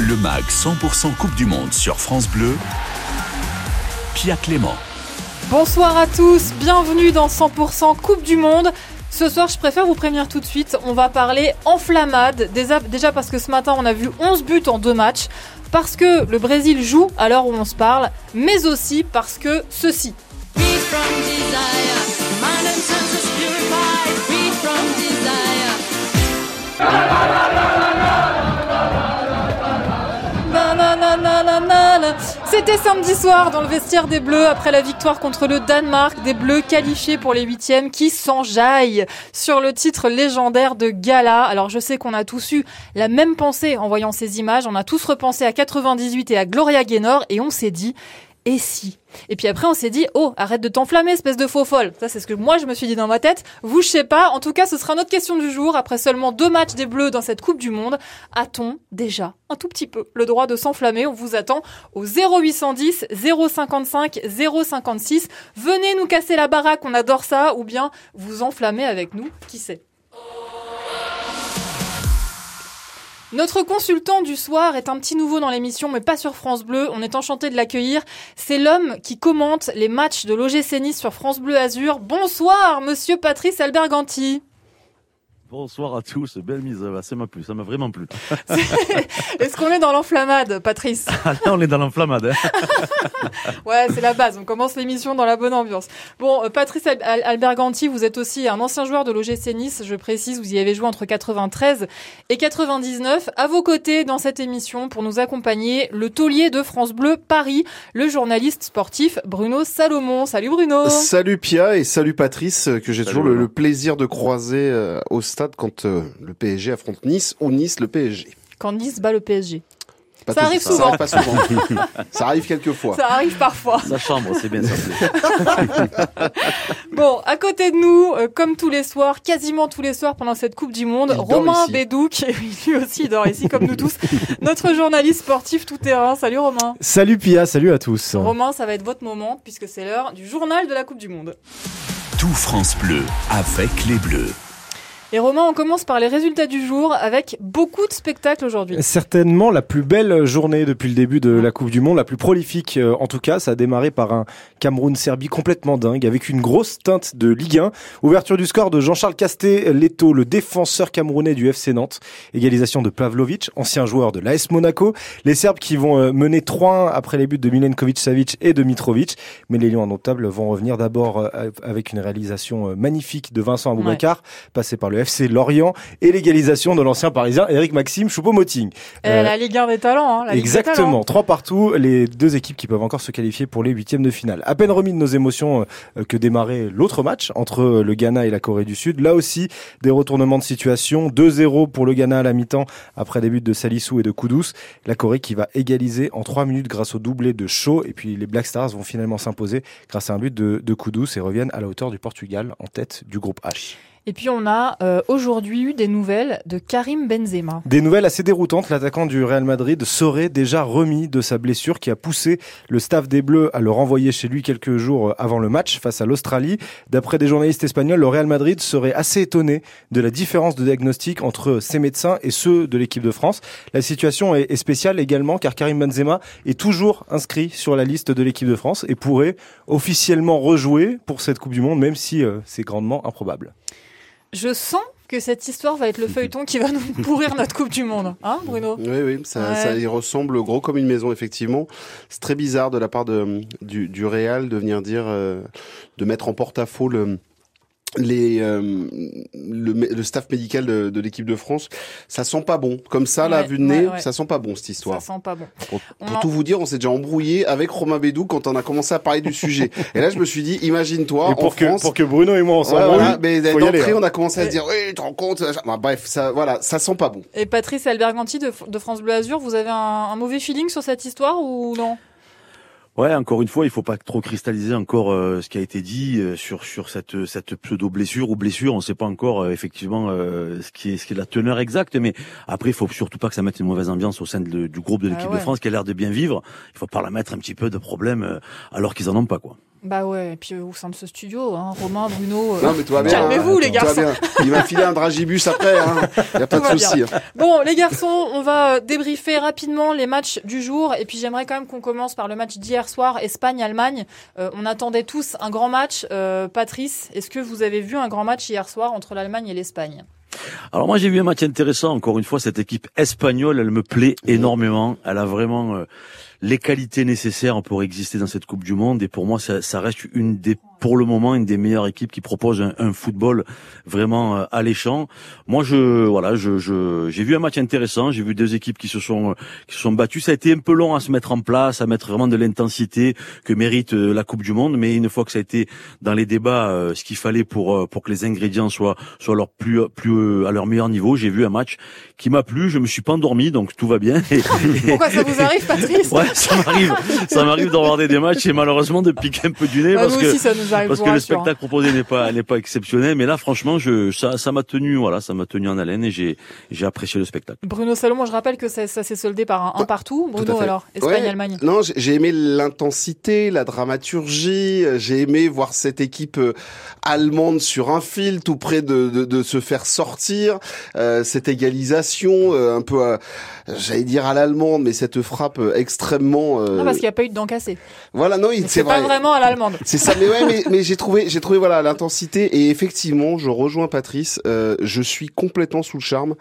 Le MAG 100% Coupe du Monde sur France Bleu. Pia Clément. Bonsoir à tous, bienvenue dans 100% Coupe du Monde. Ce soir, je préfère vous prévenir tout de suite, on va parler enflammade. Déjà, déjà parce que ce matin, on a vu 11 buts en deux matchs. Parce que le Brésil joue à l'heure où on se parle, mais aussi parce que ceci. C'était samedi soir dans le vestiaire des Bleus après la victoire contre le Danemark, des Bleus qualifiés pour les huitièmes qui s'enjaillent sur le titre légendaire de gala. Alors je sais qu'on a tous eu la même pensée en voyant ces images, on a tous repensé à 98 et à Gloria Gaynor et on s'est dit et si Et puis après, on s'est dit, oh, arrête de t'enflammer, espèce de faux folle. Ça, c'est ce que moi, je me suis dit dans ma tête. Vous, je sais pas. En tout cas, ce sera notre question du jour. Après seulement deux matchs des Bleus dans cette Coupe du Monde, a-t-on déjà un tout petit peu le droit de s'enflammer? On vous attend au 0810 055 056. Venez nous casser la baraque, on adore ça. Ou bien vous enflammer avec nous, qui sait? Notre consultant du soir est un petit nouveau dans l'émission, mais pas sur France Bleu. On est enchanté de l'accueillir. C'est l'homme qui commente les matchs de l'OGC Nice sur France Bleu Azur. Bonsoir, monsieur Patrice Alberganti. Bonsoir à tous, belle mise, ah, ça m'a plu, ça m'a vraiment plu. Est-ce qu'on est dans l'enflammade, Patrice Ah, Là, on est dans l'enflammade. hein. Ouais, c'est la base. On commence l'émission dans la bonne ambiance. Bon, euh, Patrice Al- Al- Alberganti, vous êtes aussi un ancien joueur de l'OGC Nice. Je précise, vous y avez joué entre 93 et 99. À vos côtés dans cette émission pour nous accompagner, le taulier de France Bleu Paris, le journaliste sportif Bruno Salomon. Salut Bruno. Salut Pia et salut Patrice, euh, que j'ai toujours le, plaisir de croiser euh, au stade quand euh, le PSG affronte Nice ou Nice le PSG. Quand Nice bat le PSG. Pas Ça tout- arrive Ça souvent. arrive pas souvent. ça arrive quelques fois. Ça arrive parfois. Sa chambre, c'est bien ça. Bon, à côté de nous, euh, comme tous les soirs, quasiment tous les soirs pendant cette Coupe du Monde, Romain. Bédou, qui lui aussi il dort ici comme nous tous, notre journaliste sportif tout terrain. Salut Romain. Salut Pia, salut à tous. Romain, ça va être votre moment puisque c'est l'heure du journal de la Coupe du Monde. Tout France Bleu avec les Bleus. Et Romain, on commence par les résultats du jour avec beaucoup de spectacles aujourd'hui. Certainement la plus belle journée depuis le début de la Coupe du Monde, la plus prolifique euh, en tout cas. Ça a démarré par un Cameroun-Serbie complètement dingue avec une grosse teinte de Ligue 1. Ouverture du score de Jean-Charles Casté-Leto, le défenseur camerounais du FC Nantes. Égalisation de Pavlovic, ancien joueur de l'AS Monaco. Les Serbes qui vont euh, mener 3-1 après les buts de Milenkovic-Savic et de Mitrovic. Mais les Lions indomptables vont revenir d'abord euh, avec une réalisation magnifique de Vincent Aboubakar, passé par le FC Lorient, et l'égalisation de l'ancien parisien Eric Maxime Choupo-Moting. Euh, Euh, la Ligue 1 des talents. Hein, la Ligue Exactement, trois partout, les deux équipes qui peuvent encore se qualifier pour les huitièmes de finale. À peine remis de nos émotions euh, que démarrait l'autre match entre le Ghana et la Corée du Sud. Là aussi, des retournements de situation. 2-0 pour le Ghana à la mi-temps après des buts de Salissou et de Koudous. La Corée qui va égaliser en trois minutes grâce au doublé de Shaw. Et puis les Black Stars vont finalement s'imposer grâce à un but de, de Koudous et reviennent à la hauteur du Portugal en tête du groupe H. Et puis on a euh, aujourd'hui eu des nouvelles de Karim Benzema. Des nouvelles assez déroutantes. L'attaquant du Real Madrid serait déjà remis de sa blessure qui a poussé le staff des Bleus à le renvoyer chez lui quelques jours avant le match face à l'Australie. D'après des journalistes espagnols, le Real Madrid serait assez étonné de la différence de diagnostic entre ses médecins et ceux de l'équipe de France. La situation est est spéciale également car Karim Benzema est toujours inscrit sur la liste de l'équipe de France et pourrait officiellement rejouer pour cette Coupe du Monde, même si euh, c'est grandement improbable. Je sens que cette histoire va être le feuilleton qui va nous pourrir notre Coupe du Monde. Hein, Bruno? Oui, oui, ça, Ouais. ça y ressemble gros comme une maison, effectivement. C'est très bizarre de la part de, du, du Real de venir dire, euh, de mettre en porte-à-faux le, les, euh, le, le staff médical de, de l'équipe de France. Ça sent pas bon. Comme ça, là, Ouais, vu de nez, ouais, ouais. ça sent pas bon, cette histoire. Ça sent pas bon. Pour, On pour en- tout vous dire, on s'est déjà embrouillé avec Romain Bédou quand on a commencé à parler du sujet. Et là, je me suis dit, imagine-toi, et en pour que, France, pour que Bruno et moi on s'embrouille, voilà, mais d'entrée, hein. on a commencé à se dire, oui, tu te rends compte. Bah, bref, ça, voilà, ça sent pas bon. Et Patrice Alberganti de, de France Bleu Azur, vous avez un, un mauvais feeling sur cette histoire ou non? Ouais, encore une fois, il faut pas trop cristalliser encore euh, ce qui a été dit euh, sur sur cette cette pseudo blessure ou blessure. On ne sait pas encore euh, effectivement euh, ce qui est ce qui est la teneur exacte, mais après, il faut surtout pas que ça mette une mauvaise ambiance au sein de du groupe de Ah l'équipe ouais. de France qui a l'air de bien vivre. Il faut pas la mettre un petit peu de problème euh, alors qu'ils en ont pas quoi. Bah ouais, et puis euh, au sein de ce studio, hein, Romain, Bruno. euh, Non, mais tout va bien. Calmez-vous, hein. les va garçons. bien. Il m'a filé un dragibus après. Hein. Y a pas Tout va de souci. hein. Bon, les garçons, on va euh, débriefer rapidement les matchs du jour. Et puis j'aimerais quand même qu'on commence par le match d'hier soir, Espagne-Allemagne. Euh, on attendait tous un grand match. Euh, Patrice, est-ce que vous avez vu un grand match hier soir entre l'Allemagne et l'Espagne? Alors moi j'ai vu un match intéressant. Encore une fois, cette équipe espagnole, elle me plaît énormément. Elle a vraiment euh, les qualités nécessaires pour exister dans cette Coupe du Monde. Et pour moi, ça, reste une des, pour le moment, une des meilleures équipes qui propose un, un football vraiment euh, alléchant. Moi, je, voilà, je, je, j'ai vu un match intéressant. J'ai vu deux équipes qui se sont, euh, qui se sont battues. Ça a été un peu long à se mettre en place, à mettre vraiment de l'intensité que mérite euh, la Coupe du Monde. Mais une fois que ça a été dans les débats, euh, ce qu'il fallait pour euh, pour que les ingrédients soient soient leur plus plus euh, à leur meilleur niveau, j'ai vu un match qui m'a plu. Je me suis pas endormi, donc tout va bien. Pourquoi ça vous arrive, Patrice? Ouais, ça m'arrive, ça m'arrive d'en regarder des matchs et malheureusement de piquer un peu du nez Ah, parce que aussi, ça nous arrive. Parce que le spectacle proposé n'est pas n'est pas exceptionnel. Mais là, franchement, je ça ça m'a tenu, voilà, ça m'a tenu en haleine et j'ai j'ai apprécié le spectacle. Bruno Salomon, je rappelle que ça, ça s'est soldé par un, un partout. Bruno, alors, Ouais. Espagne-Allemagne. Non, j'ai- j'ai aimé l'intensité, la dramaturgie. J'ai aimé voir cette équipe euh, allemande sur un fil, tout près de, de, de se faire sortir. Euh, cette égalisation, euh, un peu, euh, j'allais dire à l'allemande, mais cette frappe euh, extrêmement. euh, Non, parce qu'il n'y a pas eu de dents cassées. Voilà, non, c'est C'est pas vrai. vraiment à l'allemande. C'est ça, mais ouais, mais, mais j'ai trouvé, j'ai trouvé voilà l'intensité et effectivement, je rejoins Patrice. euh, je suis complètement sous le charme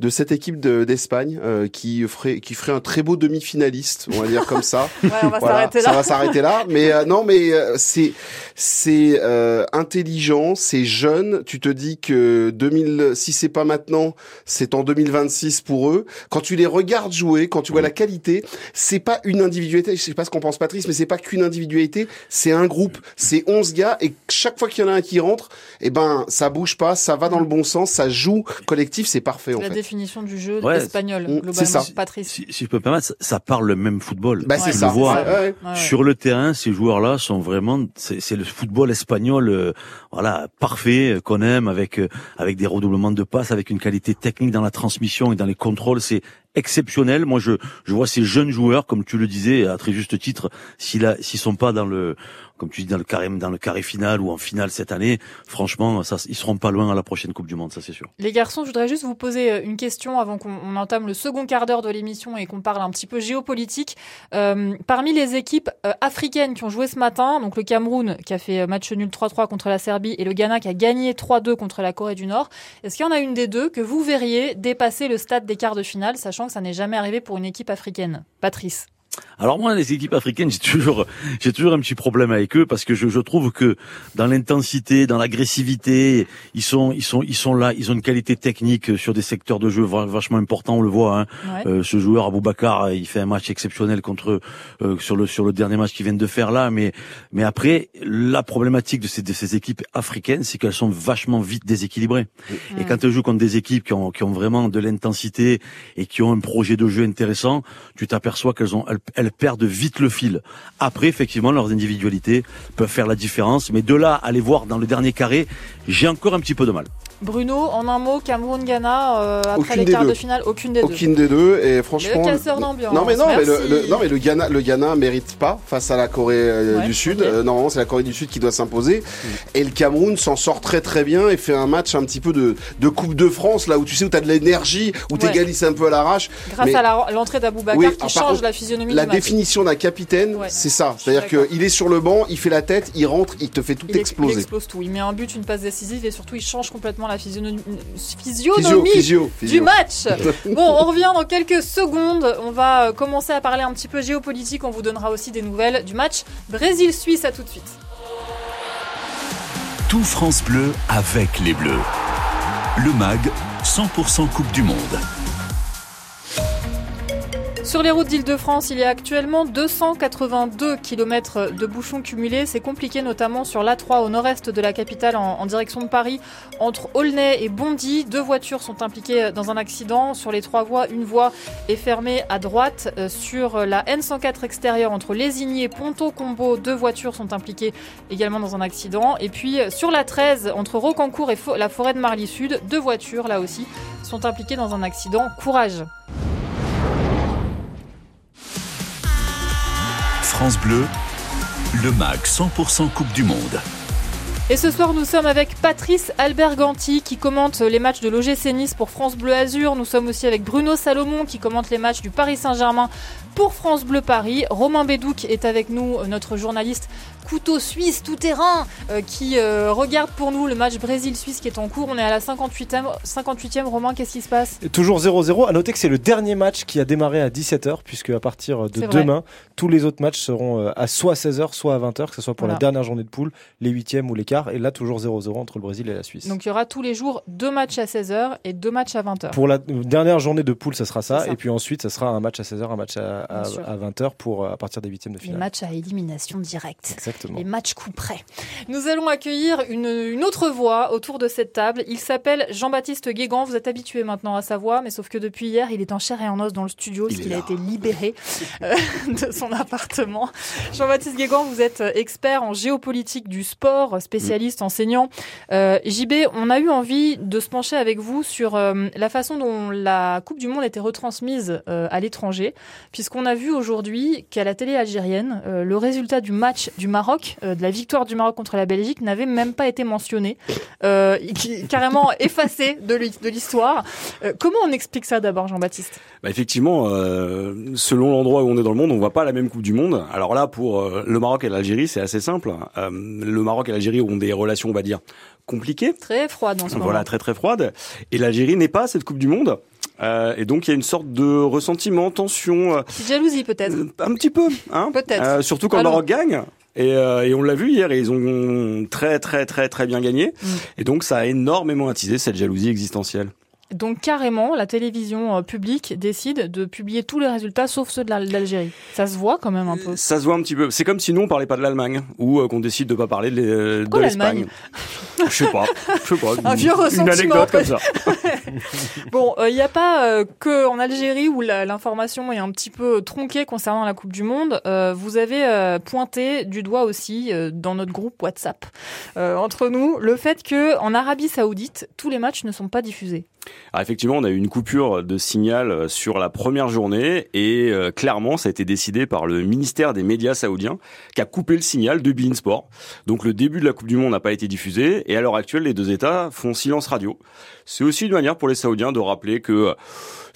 de cette équipe de- d'Espagne euh, qui ferait, qui ferait un très beau demi-finaliste, on va dire comme ça. Ouais, on va Voilà, s'arrêter Ça là. va s'arrêter là. Mais euh, non, mais euh, c'est c'est euh, intelligent, c'est jeune. Tu te dis que 2000, si c'est pas maintenant, c'est en 2026 pour eux. Quand tu les regardes jouer, quand tu vois la qualité, c'est pas une individualité. Je sais pas ce qu'on pense Patrice, mais c'est pas qu'une individualité. C'est un groupe, c'est 11 gars et chaque fois qu'il y en a un qui rentre, eh ben ça bouge pas, ça va dans le bon sens, ça joue collectif, c'est parfait en La fait. définition du jeu Ouais, espagnol, c'est globalement. ça. Patrice. Si, si je peux me permettre, ça, ça parle le même football. Bah Ouais, c'est ça. le vois. Ouais, ouais. Ouais, ouais. Sur le terrain, ces joueurs-là sont vraiment, c'est c'est le football espagnol, euh, voilà, parfait euh, qu'on aime avec euh, avec des redoublements de passes, avec une qualité technique dans la transmission et dans les contrôles, c'est exceptionnel. Moi, je je vois ces jeunes joueurs, comme tu le disais à très juste titre, s'ils a- s'ils sont pas dans le comme tu dis dans le carré dans le carré final ou en finale cette année, franchement, ça ils seront pas loin à la prochaine Coupe du Monde, ça c'est sûr. Les garçons, je voudrais juste vous poser euh, une question avant qu'on on entame le second quart d'heure de l'émission et qu'on parle un petit peu géopolitique. Euh, parmi les équipes euh, africaines qui ont joué ce matin, donc le Cameroun qui a fait euh, match nul 3-3 contre la Serbie et le Ghana qui a gagné 3-2 contre la Corée du Nord, est-ce qu'il y en a une des deux que vous verriez dépasser le stade des quarts de finale, sachant que ça n'est jamais arrivé pour une équipe africaine? Patrice. Alors moi, les équipes africaines, j'ai toujours, j'ai toujours un petit problème avec eux parce que je, je trouve que dans l'intensité, dans l'agressivité, ils sont, ils sont, ils sont là, ils ont une qualité technique sur des secteurs de jeu va- vachement importants. On le voit. Hein. Ouais. Euh, ce joueur Aboubacar, il fait un match exceptionnel contre euh, sur le sur le dernier match qu'ils viennent de faire là. Mais mais après, la problématique de ces de ces équipes africaines, c'est qu'elles sont vachement vite déséquilibrées. Et Mm. quand tu joues contre des équipes qui ont qui ont vraiment de l'intensité et qui ont un projet de jeu intéressant, tu t'aperçois qu'elles ont elles, elles perdent vite le fil. Après, effectivement, leurs individualités peuvent faire la différence, mais de là à les voir dans le dernier carré, j'ai encore un petit peu de mal. Bruno, en un mot, Cameroun-Ghana, euh, après les quarts de finale, aucune des deux. Aucune des deux et franchement. Le casseur d'ambiance. Non mais non, mais le, Merci. le- non mais le Ghana, le Ghana mérite pas face à la Corée euh, Ouais, du Sud. Euh, normalement, c'est la Corée du Sud qui doit s'imposer. Et le Cameroun s'en sort très très bien et fait un match un petit peu de, de Coupe de France là où tu sais où t'as de l'énergie, où Ouais. t'égalises un peu à l'arrache. Grâce Mais- à l'entrée d'Aboubacar Oui, qui ah, change contre, la physionomie La du match. définition d'un capitaine, Ouais. c'est ça. C'est-à-dire qu'il est sur le banc, il fait la tête, il rentre, il te fait tout Il, ex- il exploser. explose tout. Il met un but, une passe décisive et surtout il change complètement la physionomie, Physio, physionomie physio, du match. Bon, on revient dans quelques secondes. On va euh, commencer à parler un petit peu géopolitique. On vous donnera aussi des nouvelles du match Brésil-Suisse. À tout de suite. Tout France Bleu avec les Bleus. Le MAG, 100% Coupe du Monde. Sur les routes d'Île-de-France, il y a actuellement 282 km de bouchons cumulés. C'est compliqué, notamment sur l'A3 au nord-est de la capitale, en, direction de Paris, entre Aulnay et Bondy. Deux voitures sont impliquées dans un accident. Sur les trois voies, une voie est fermée à droite. Euh, Sur la N104 extérieure, entre Lésigny et Ponto-Combo, deux voitures sont impliquées également dans un accident. Et puis euh, sur la 13, entre Rocancourt et la forêt de Marly Sud, deux voitures, là aussi, sont impliquées dans un accident. Courage France Bleu, Le MAG 100% Coupe du Monde. Et ce soir, nous sommes avec Patrice Alberganti qui commente les matchs de l'OGC Nice pour France Bleu Azur. Nous sommes aussi avec Bruno Salomon qui commente les matchs du Paris Saint-Germain pour France Bleu Paris. Romain Bédouc est avec nous, notre journaliste couteau suisse tout terrain euh, qui euh, regarde pour nous le match Brésil-Suisse qui est en cours. On est à la 58e. 58e, Romain, qu'est-ce qui se passe? Et Toujours 0-0. À noter que c'est le dernier match qui a démarré à 17h, puisque à partir de demain, tous les autres matchs seront euh, à soit 16h, soit à 20h, que ce soit pour Voilà. la dernière journée de poule, les huitièmes ou les quarts. Et là, toujours 0-0 entre le Brésil et la Suisse. Donc il y aura tous les jours deux matchs à 16h et deux matchs à 20h. Pour la dernière journée de poule, ça sera ça. Et puis ensuite, ça sera un match à 16h, un match à, à, Bien sûr. à 20h pour, à partir des huitièmes de Les finale. matchs à élimination directe. Exactement. Les matchs coup près. Nous allons accueillir une, une autre voix autour de cette table. Il s'appelle Jean-Baptiste Guégan. Vous êtes habitué maintenant à sa voix, mais sauf que depuis hier, il est en chair et en os dans le studio, Il parce est qu'il a été libéré euh, de son appartement. Jean-Baptiste Guégan, vous êtes expert en géopolitique du sport, spécialiste, enseignant. Euh, JB, on a eu envie de se pencher avec vous sur euh, la façon dont la Coupe du Monde était retransmise euh, à l'étranger, puisqu'on a vu aujourd'hui qu'à la télé algérienne, euh, le résultat du match du Maroc, euh, de la victoire du Maroc contre la Belgique, n'avait même pas été mentionné, euh, carrément effacé de l'hi- de l'histoire. Euh, comment on explique ça d'abord, Jean-Baptiste? Bah, effectivement, selon l'endroit où on est dans le monde, on voit pas la même Coupe du Monde. Alors là, pour le Maroc et l'Algérie, c'est assez simple. Le Maroc et l'Algérie ont des relations, on va dire, compliquées. Très froide en ce moment. Voilà, très très froides. Et l'Algérie n'est pas à cette Coupe du Monde. Euh, et donc il y a une sorte de ressentiment, tension, euh, jalousie peut-être. un petit peu, hein. Peut-être. Euh, surtout quand le. Maroc gagne. Et, euh, et on l'a vu hier, et ils ont très très très très bien gagné. Mm. Et donc ça a énormément attisé cette jalousie existentielle. Donc carrément, la télévision euh, publique décide de publier tous les résultats sauf ceux de la- de l'Algérie. Ça se voit quand même un peu. Ça se voit un petit peu. C'est comme si nous on parlait pas de l'Allemagne ou euh, qu'on décide de pas parler de, l'Espagne. Je sais pas. Je sais pas. Un vieux ressentiment, Une anecdote comme ça. Bon, il n'y a pas euh, que en Algérie où l'information est un petit peu tronquée concernant la Coupe du Monde. Euh, vous avez euh, pointé du doigt aussi euh, dans notre groupe WhatsApp euh, entre nous le fait que en Arabie Saoudite tous les matchs ne sont pas diffusés. Alors effectivement, on a eu une coupure de signal euh, sur la première journée et euh, clairement, ça a été décidé par le ministère des médias saoudien qui a coupé le signal de Bein Sport. Donc le début de la Coupe du Monde n'a pas été diffusé et à l'heure actuelle, les deux États font silence radio. C'est aussi une manière pour les Saoudiens de rappeler que euh,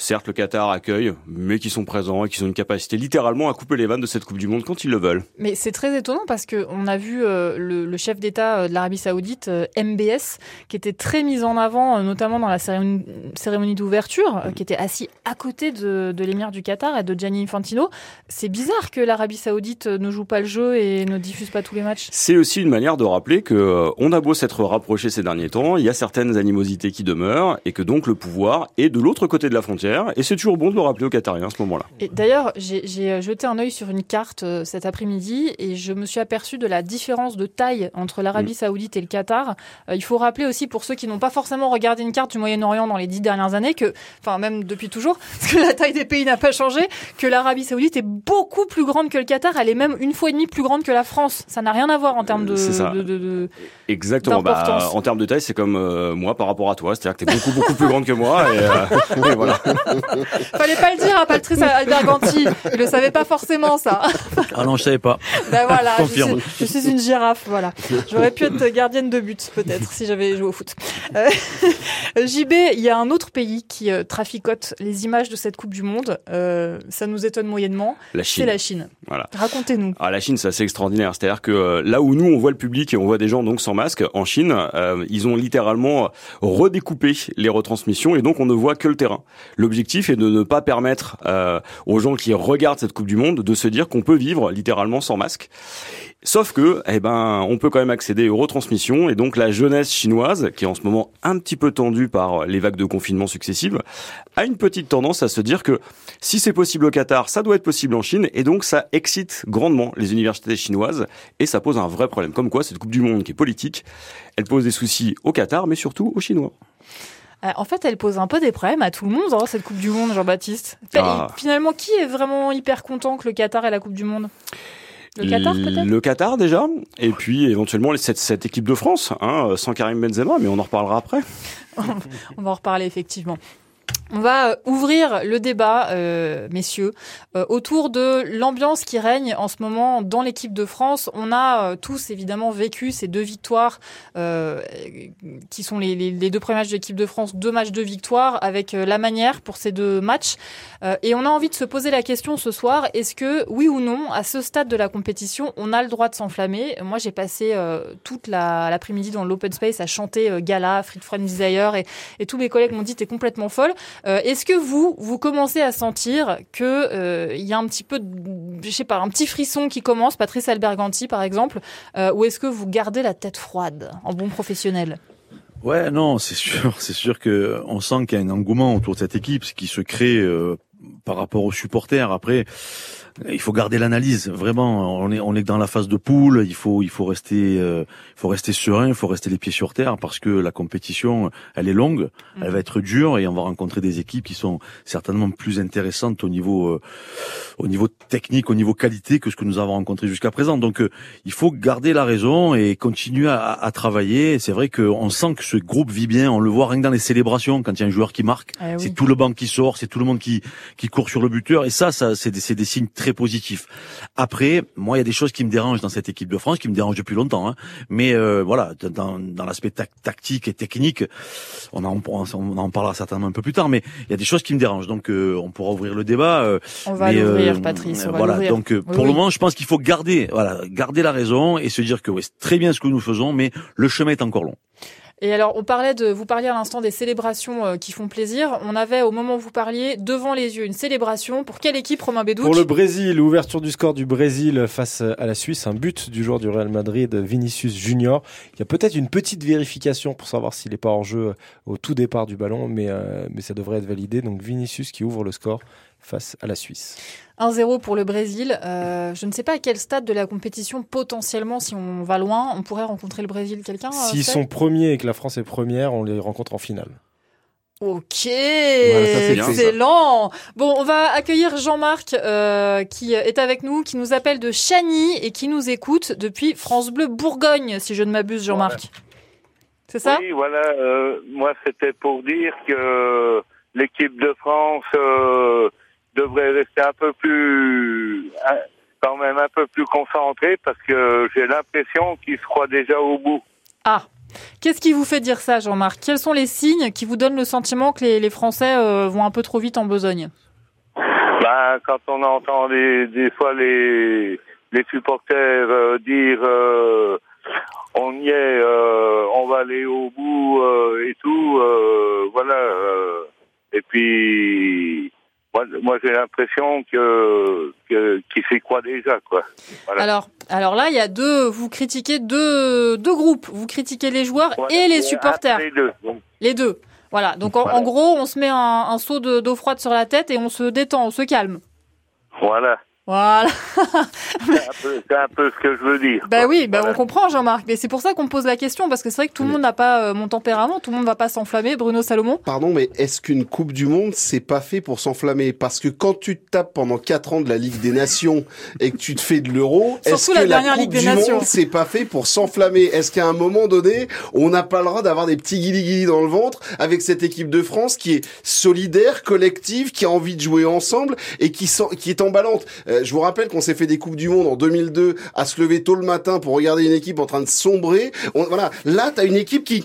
certes le Qatar accueille, mais qu'ils sont présents et qu'ils ont une capacité littéralement à couper les vannes de cette Coupe du Monde quand ils le veulent. Mais c'est très étonnant parce que on a vu euh, le, le chef d'État euh, de l'Arabie Saoudite, euh, MBS, qui était très mis en avant, euh, notamment dans la cérémonie, cérémonie d'ouverture, qui était assis à côté de, de l'émir du Qatar et de Gianni Infantino. C'est bizarre que l'Arabie Saoudite ne joue pas le jeu et ne diffuse pas tous les matchs. C'est aussi une manière de rappeler que on a beau s'être rapproché ces derniers temps, il y a certaines animosités qui demeurent et que donc le pouvoir est de l'autre côté de la frontière et c'est toujours bon de le rappeler aux Qatariens à ce moment-là. Et d'ailleurs, j'ai euh, jeté un œil sur une carte euh, cet après-midi et je me suis aperçu de la différence de taille entre l'Arabie Saoudite et le Qatar. Euh, il faut rappeler aussi pour ceux qui n'ont pas forcément regardé une carte du Moyen-Orient dans les dix dernières années que, enfin même depuis toujours, parce que la taille des pays n'a pas changé, que l'Arabie Saoudite est beaucoup plus grande que le Qatar. Elle est même une fois et demie plus grande que la France. Ça n'a rien à voir en termes de. C'est ça. de- de- de- Exactement. Bah, en termes de taille, c'est comme euh, moi par rapport à toi, c'est-à-dire que t'es beaucoup beaucoup plus grande que moi et, euh, et voilà. Fallait pas le dire à Patrice Alberganti. Il le savait pas forcément ça. Ah non, je savais pas. Ben voilà, je Confirme. suis, je suis une girafe, voilà. J'aurais pu être gardienne de but, peut-être, si j'avais joué au foot. Euh, JB, il y a un autre pays qui euh, traficote les images de cette Coupe du Monde. Euh, ça nous étonne moyennement. La C'est Chine. la Chine. Voilà. Racontez-nous. Ah, la Chine, c'est assez extraordinaire. C'est-à-dire que euh, là où nous, on voit le public et on voit des gens donc sans masque, en Chine, euh, ils ont littéralement redécoupé les retransmissions et donc on ne voit que le terrain. L'objectif est de ne pas permettre euh, aux gens qui regardent cette Coupe du Monde de se dire qu'on peut vivre littéralement sans masque. Sauf que, eh ben, on peut quand même accéder aux retransmissions et donc la jeunesse chinoise, qui est en ce moment un petit peu tendue par les vagues de confinement successives, a une petite tendance à se dire que si c'est possible au Qatar, ça doit être possible en Chine et donc ça excite grandement les universités chinoises et ça pose un vrai problème. Comme quoi, cette Coupe du Monde qui est politique, elle pose des soucis au Qatar, mais surtout aux Chinois. Euh, En fait, elle pose un peu des problèmes à tout le monde, hein, cette Coupe du Monde, Jean-Baptiste. Ah. Finalement, qui est vraiment hyper content que le Qatar ait la Coupe du Monde? Le Qatar, peut-être? Le Qatar déjà, et puis éventuellement cette, cette équipe de France, hein, sans Karim Benzema, mais on en reparlera après. On va en reparler effectivement. On va euh, ouvrir le débat, euh, messieurs, euh, autour de l'ambiance qui règne en ce moment dans l'équipe de France. On a euh, tous évidemment vécu ces deux victoires euh, qui sont les, les- les deux premiers matchs de l'équipe de France, deux matchs de victoire avec euh, la manière pour ces deux matchs. Et on a envie de se poser la question ce soir, est-ce que, oui ou non, à ce stade de la compétition, on a le droit de s'enflammer? Moi, j'ai passé toute la- l'après-midi dans l'open space à chanter Gala, Free From Desire, et, et tous mes collègues m'ont dit, t'es complètement folle. Euh, est-ce que vous, vous commencez à sentir que euh, il y a un petit peu, de, je sais pas, un petit frisson qui commence, Patrice Alberganti par exemple, euh, ou est-ce que vous gardez la tête froide en bon professionnel? Ouais, non, c'est sûr, c'est sûr que on sent qu'il y a un engouement autour de cette équipe, ce qui se crée euh, par rapport aux supporters. Après, il faut garder l'analyse. Vraiment, on est on est dans la phase de poule. Il faut il faut rester euh, il faut rester serein, il faut rester les pieds sur terre parce que la compétition, elle est longue, elle va être dure et on va rencontrer des équipes qui sont certainement plus intéressantes au niveau euh, au niveau technique, au niveau qualité que ce que nous avons rencontré jusqu'à présent. Donc, euh, il faut garder la raison et continuer à, à travailler. C'est vrai qu'on sent que ce groupe vit bien. On le voit rien que dans les célébrations quand il y a un joueur qui marque. Eh oui. C'est tout le banc qui sort, c'est tout le monde qui qui court sur le buteur. Et ça, ça c'est des, c'est des signes très positifs. Après, moi, il y a des choses qui me dérangent dans cette équipe de France, qui me dérangent depuis longtemps. Hein. Mais euh, voilà, dans, dans l'aspect tac- tactique et technique, on en, on en parlera certainement un peu plus tard. Mais il y a des choses qui me dérangent. Donc, euh, on pourra ouvrir le débat. euh, On va l'ouvrir, euh, Patrice. On va voilà. l'ouvrir. Donc, euh, Oui, pour oui. le moment, je pense qu'il faut garder, voilà, garder la raison et se dire que ouais, c'est très bien ce que nous faisons, mais le chemin est encore long. Et alors, on parlait de, vous parliez à l'instant des célébrations euh, qui font plaisir. On avait, au moment où vous parliez, devant les yeux, une célébration. Pour quelle équipe, Romain Bédouc Pour le Brésil, ouverture du score du Brésil face à la Suisse, un but du joueur du Real Madrid, Vinicius Junior. Il y a peut-être une petite vérification pour savoir s'il n'est pas hors jeu au tout départ du ballon, mais, euh, mais ça devrait être validé. Donc Vinicius qui ouvre le score face à la Suisse. 1-0 pour le Brésil. Euh, je ne sais pas à quel stade de la compétition, potentiellement, si on va loin, on pourrait rencontrer le Brésil. Quelqu'un euh, S'ils sont premiers et que la France est première, on les rencontre en finale. Ok, excellent. Bon, on va accueillir Jean-Marc euh, qui est avec nous, qui nous appelle de Chagny et qui nous écoute depuis France Bleu Bourgogne, si je ne m'abuse, Jean-Marc. C'est ça? Oui, voilà. euh, moi, c'était pour dire que l'équipe de France euh, devrait rester un peu plus, quand même un peu plus concentrée parce que j'ai l'impression qu'ils se croient déjà au bout. Ah, qu'est-ce qui vous fait dire ça, Jean-Marc? Quels sont les signes qui vous donnent le sentiment que les, les Français euh, vont un peu trop vite en besogne? Ben, quand on entend des, des fois les, les supporters euh, dire euh, on y est, on va aller au bout et tout, voilà. et puis, moi, moi j'ai l'impression que, que qu'ils s'y croient déjà, quoi. Voilà. Alors, alors là, il y a deux. Vous critiquez deux, deux groupes. Vous critiquez les joueurs Voilà, et les supporters, des deux. Donc, les deux. Voilà. Donc en, en gros, on se met un, un seau de- d'eau froide sur la tête et on se détend, on se calme. voilà. Voilà. C'est un, peu- c'est un peu ce que je veux dire. Bah quoi. oui, bah Voilà. on comprend Jean-Marc. Mais c'est pour ça qu'on pose la question parce que c'est vrai que tout le monde n'a pas euh, mon tempérament, tout le monde va pas s'enflammer. Bruno Salomon. Pardon, mais est-ce qu'une Coupe du Monde, c'est pas fait pour s'enflammer? Parce que quand tu te tapes pendant 4 ans de la Ligue des Nations et que tu te fais de l'Euro, Surtout est-ce que la la, dernière Coupe Ligue des du Nations. Monde, c'est pas fait pour s'enflammer? Est-ce qu'à un moment donné, on n'a pas le droit d'avoir des petits guilis dans le ventre avec cette équipe de France qui est solidaire, collective, qui a envie de jouer ensemble et qui, est emballante Euh, Je vous rappelle qu'on s'est fait des Coupes du Monde en 2002 à se lever tôt le matin pour regarder une équipe en train de sombrer. On- voilà, là, t'as une équipe qui...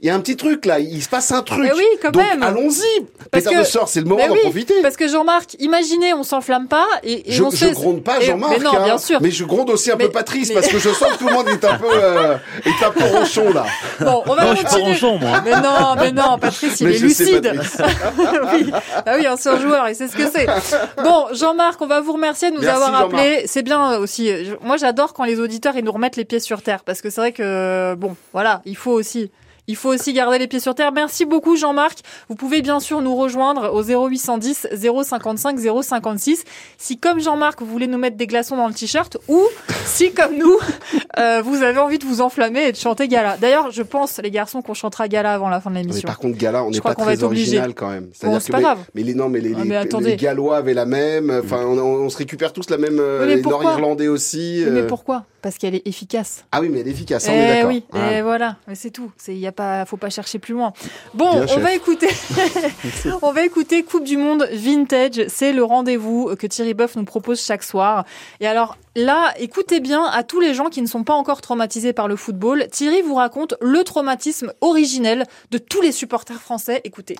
Il y a un petit truc là, il se passe un truc. Eh oui, quand Donc même. allons-y. Que- de sort, c'est le moment Mais d'en oui, profiter. Parce que Jean-Marc, imaginez, on s'enflamme pas et, et Je, on je gronde pas Jean-Marc, Mais non, hein, bien sûr. mais je gronde aussi un Mais- peu Patrice mais- parce que je sens que tout le monde est un peu euh, est un peu ronchon là. Bon, on va Non, je suis pas continuer. ronchon, moi. Mais non, mais non, Patrice, il Mais est sais, lucide. Oui. Ah oui, un surjoueur, il sait ce que c'est. Bon, Jean-Marc, on va vous remercier de nous Merci, avoir appelés. C'est bien aussi. Moi, j'adore quand les auditeurs ils nous remettent les pieds sur terre parce que c'est vrai que bon, voilà, il faut aussi. Il faut aussi garder les pieds sur terre. Merci beaucoup Jean-Marc. Vous pouvez bien sûr nous rejoindre au 0810 055 056 si comme Jean-Marc vous voulez nous mettre des glaçons dans le t-shirt ou si comme nous euh, vous avez envie de vous enflammer et de chanter Gala. D'ailleurs, je pense les garçons qu'on chantera Gala avant la fin de Mais l'émission. par contre Gala, on n'est pas va très original quand même. Bon, c'est que pas mais, grave. mais les non mais les, Ah, les, mais Gallois avaient la même. Enfin on, on se récupère tous la même. euh, Oui, mais les Nord-Irlandais aussi. Mais euh, pourquoi? Parce qu'elle est efficace. Ah oui, mais elle est efficace, on est Eh d'accord. oui, Ah. eh voilà, mais c'est tout. C'est y a pas, faut pas chercher plus loin. Bon, Bien, on chef. va écouter, on va écouter Coupe du Monde Vintage. C'est le rendez-vous que Thierry Boeuf nous propose chaque soir. Et alors là, écoutez bien à tous les gens qui ne sont pas encore traumatisés par le football. Thierry vous raconte le traumatisme originel de tous les supporters français. Écoutez.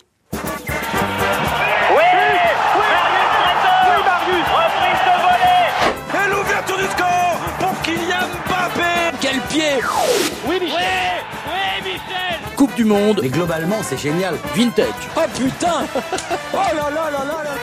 Du Monde Mais globalement, c'est génial. Vintage Oh putain Oh là là là là là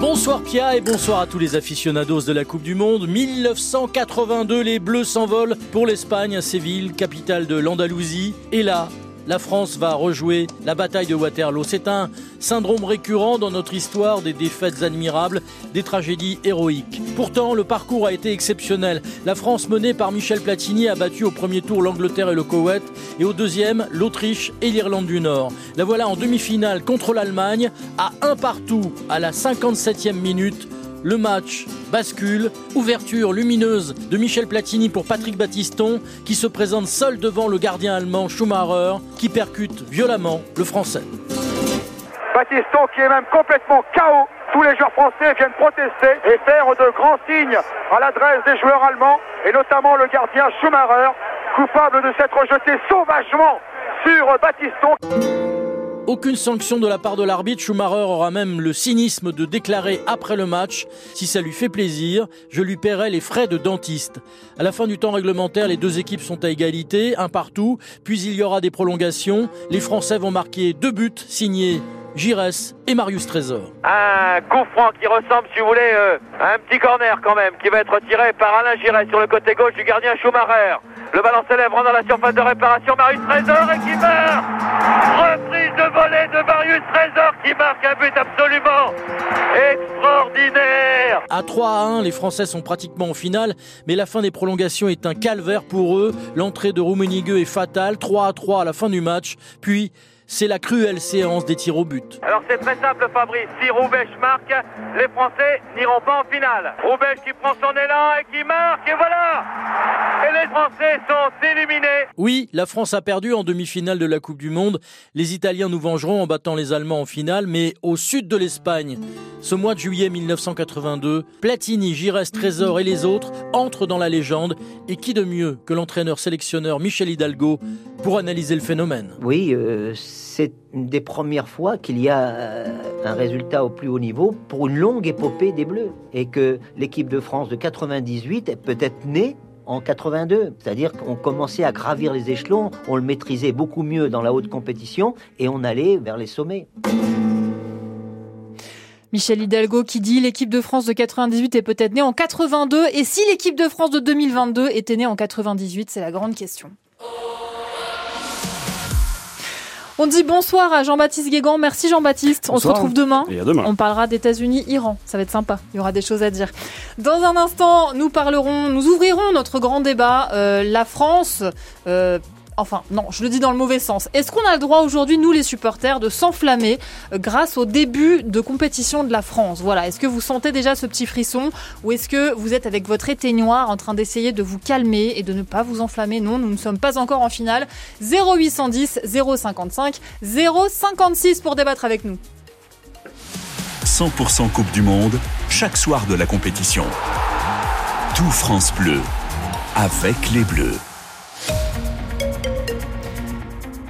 Bonsoir Pia et bonsoir à tous les aficionados de la Coupe du Monde. 1982, les Bleus s'envolent pour l'Espagne à Séville, capitale de l'Andalousie. Et là, la France va rejouer la bataille de Waterloo. C'est un syndrome récurrent dans notre histoire des défaites admirables, des tragédies héroïques. Pourtant, le parcours a été exceptionnel. La France menée par Michel Platini a battu au premier tour l'Angleterre et le Koweït et au deuxième l'Autriche et l'Irlande du Nord. La voilà en demi-finale contre l'Allemagne à un partout à la 57e minute. Le match bascule, ouverture lumineuse de Michel Platini pour Patrick Battiston qui se présente seul devant le gardien allemand Schumacher qui percute violemment le français. Battiston qui est même complètement KO. Tous les joueurs français viennent protester et faire de grands signes à l'adresse des joueurs allemands et notamment le gardien Schumacher, coupable de s'être jeté sauvagement sur Battiston. Aucune sanction de la part de l'arbitre, Schumacher aura même le cynisme de déclarer après le match Si ça lui fait plaisir, je lui paierai les frais de dentiste. À la fin du temps réglementaire, les deux équipes sont à égalité, un partout, puis il y aura des prolongations. Les Français vont marquer deux buts signés Giresse et Marius Trésor. Un coup franc qui ressemble, si vous voulez, euh, à un petit corner quand même, qui va être tiré par Alain Giresse sur le côté gauche du gardien Schumacher. Le ballon s'élève dans la surface de réparation, Marius Trésor et qui marque. Reprise de volée de Marius Trésor qui marque un but absolument extraordinaire. À 3 à 1, les Français sont pratiquement en finale, mais la fin des prolongations est un calvaire pour eux. L'entrée de Rummenigge est fatale, 3 à 3 à la fin du match, puis c'est la cruelle séance des tirs au but. Alors c'est très simple Fabrice, si Roubaix marque, les Français n'iront pas en finale. Roubaix qui prend son élan et qui marque et voilà Et les Français sont éliminés Oui, la France a perdu en demi-finale de la Coupe du Monde. Les Italiens nous vengeront en battant les Allemands en finale, mais au sud de l'Espagne, ce mois de juillet 1982, Platini, Giresse, Trésor et les autres entrent dans la légende. Et qui de mieux que l'entraîneur sélectionneur Michel Hidalgo pour analyser le phénomène? Oui, euh, c'est une des premières fois qu'il y a euh, un résultat au plus haut niveau pour une longue épopée des Bleus. Et que l'équipe de France de 98 est peut-être née en 82. C'est-à-dire qu'on commençait à gravir les échelons, on le maîtrisait beaucoup mieux dans la haute compétition et on allait vers les sommets. Michel Hidalgo qui dit l'équipe de France de 98 est peut-être née en 82 et si l'équipe de France de 2022 était née en 98, c'est la grande question. On dit bonsoir à Jean-Baptiste Guégan. Merci Jean-Baptiste. On se retrouve demain. Et à demain. On parlera d'États-Unis, Iran. Ça va être sympa. Il y aura des choses à dire. Dans un instant, nous parlerons, nous ouvrirons notre grand débat. Euh, la France. euh, Enfin, non, je le dis dans le mauvais sens. Est-ce qu'on a le droit aujourd'hui, nous les supporters, de s'enflammer euh, grâce au début de compétition de la France? Voilà, est-ce que vous sentez déjà ce petit frisson? Ou est-ce que vous êtes avec votre éteignoir en train d'essayer de vous calmer et de ne pas vous enflammer? Non, nous ne sommes pas encore en finale. 0810 055 056 pour débattre avec nous. 100% Coupe du Monde, chaque soir de la compétition. Tout France Bleu, avec les Bleus.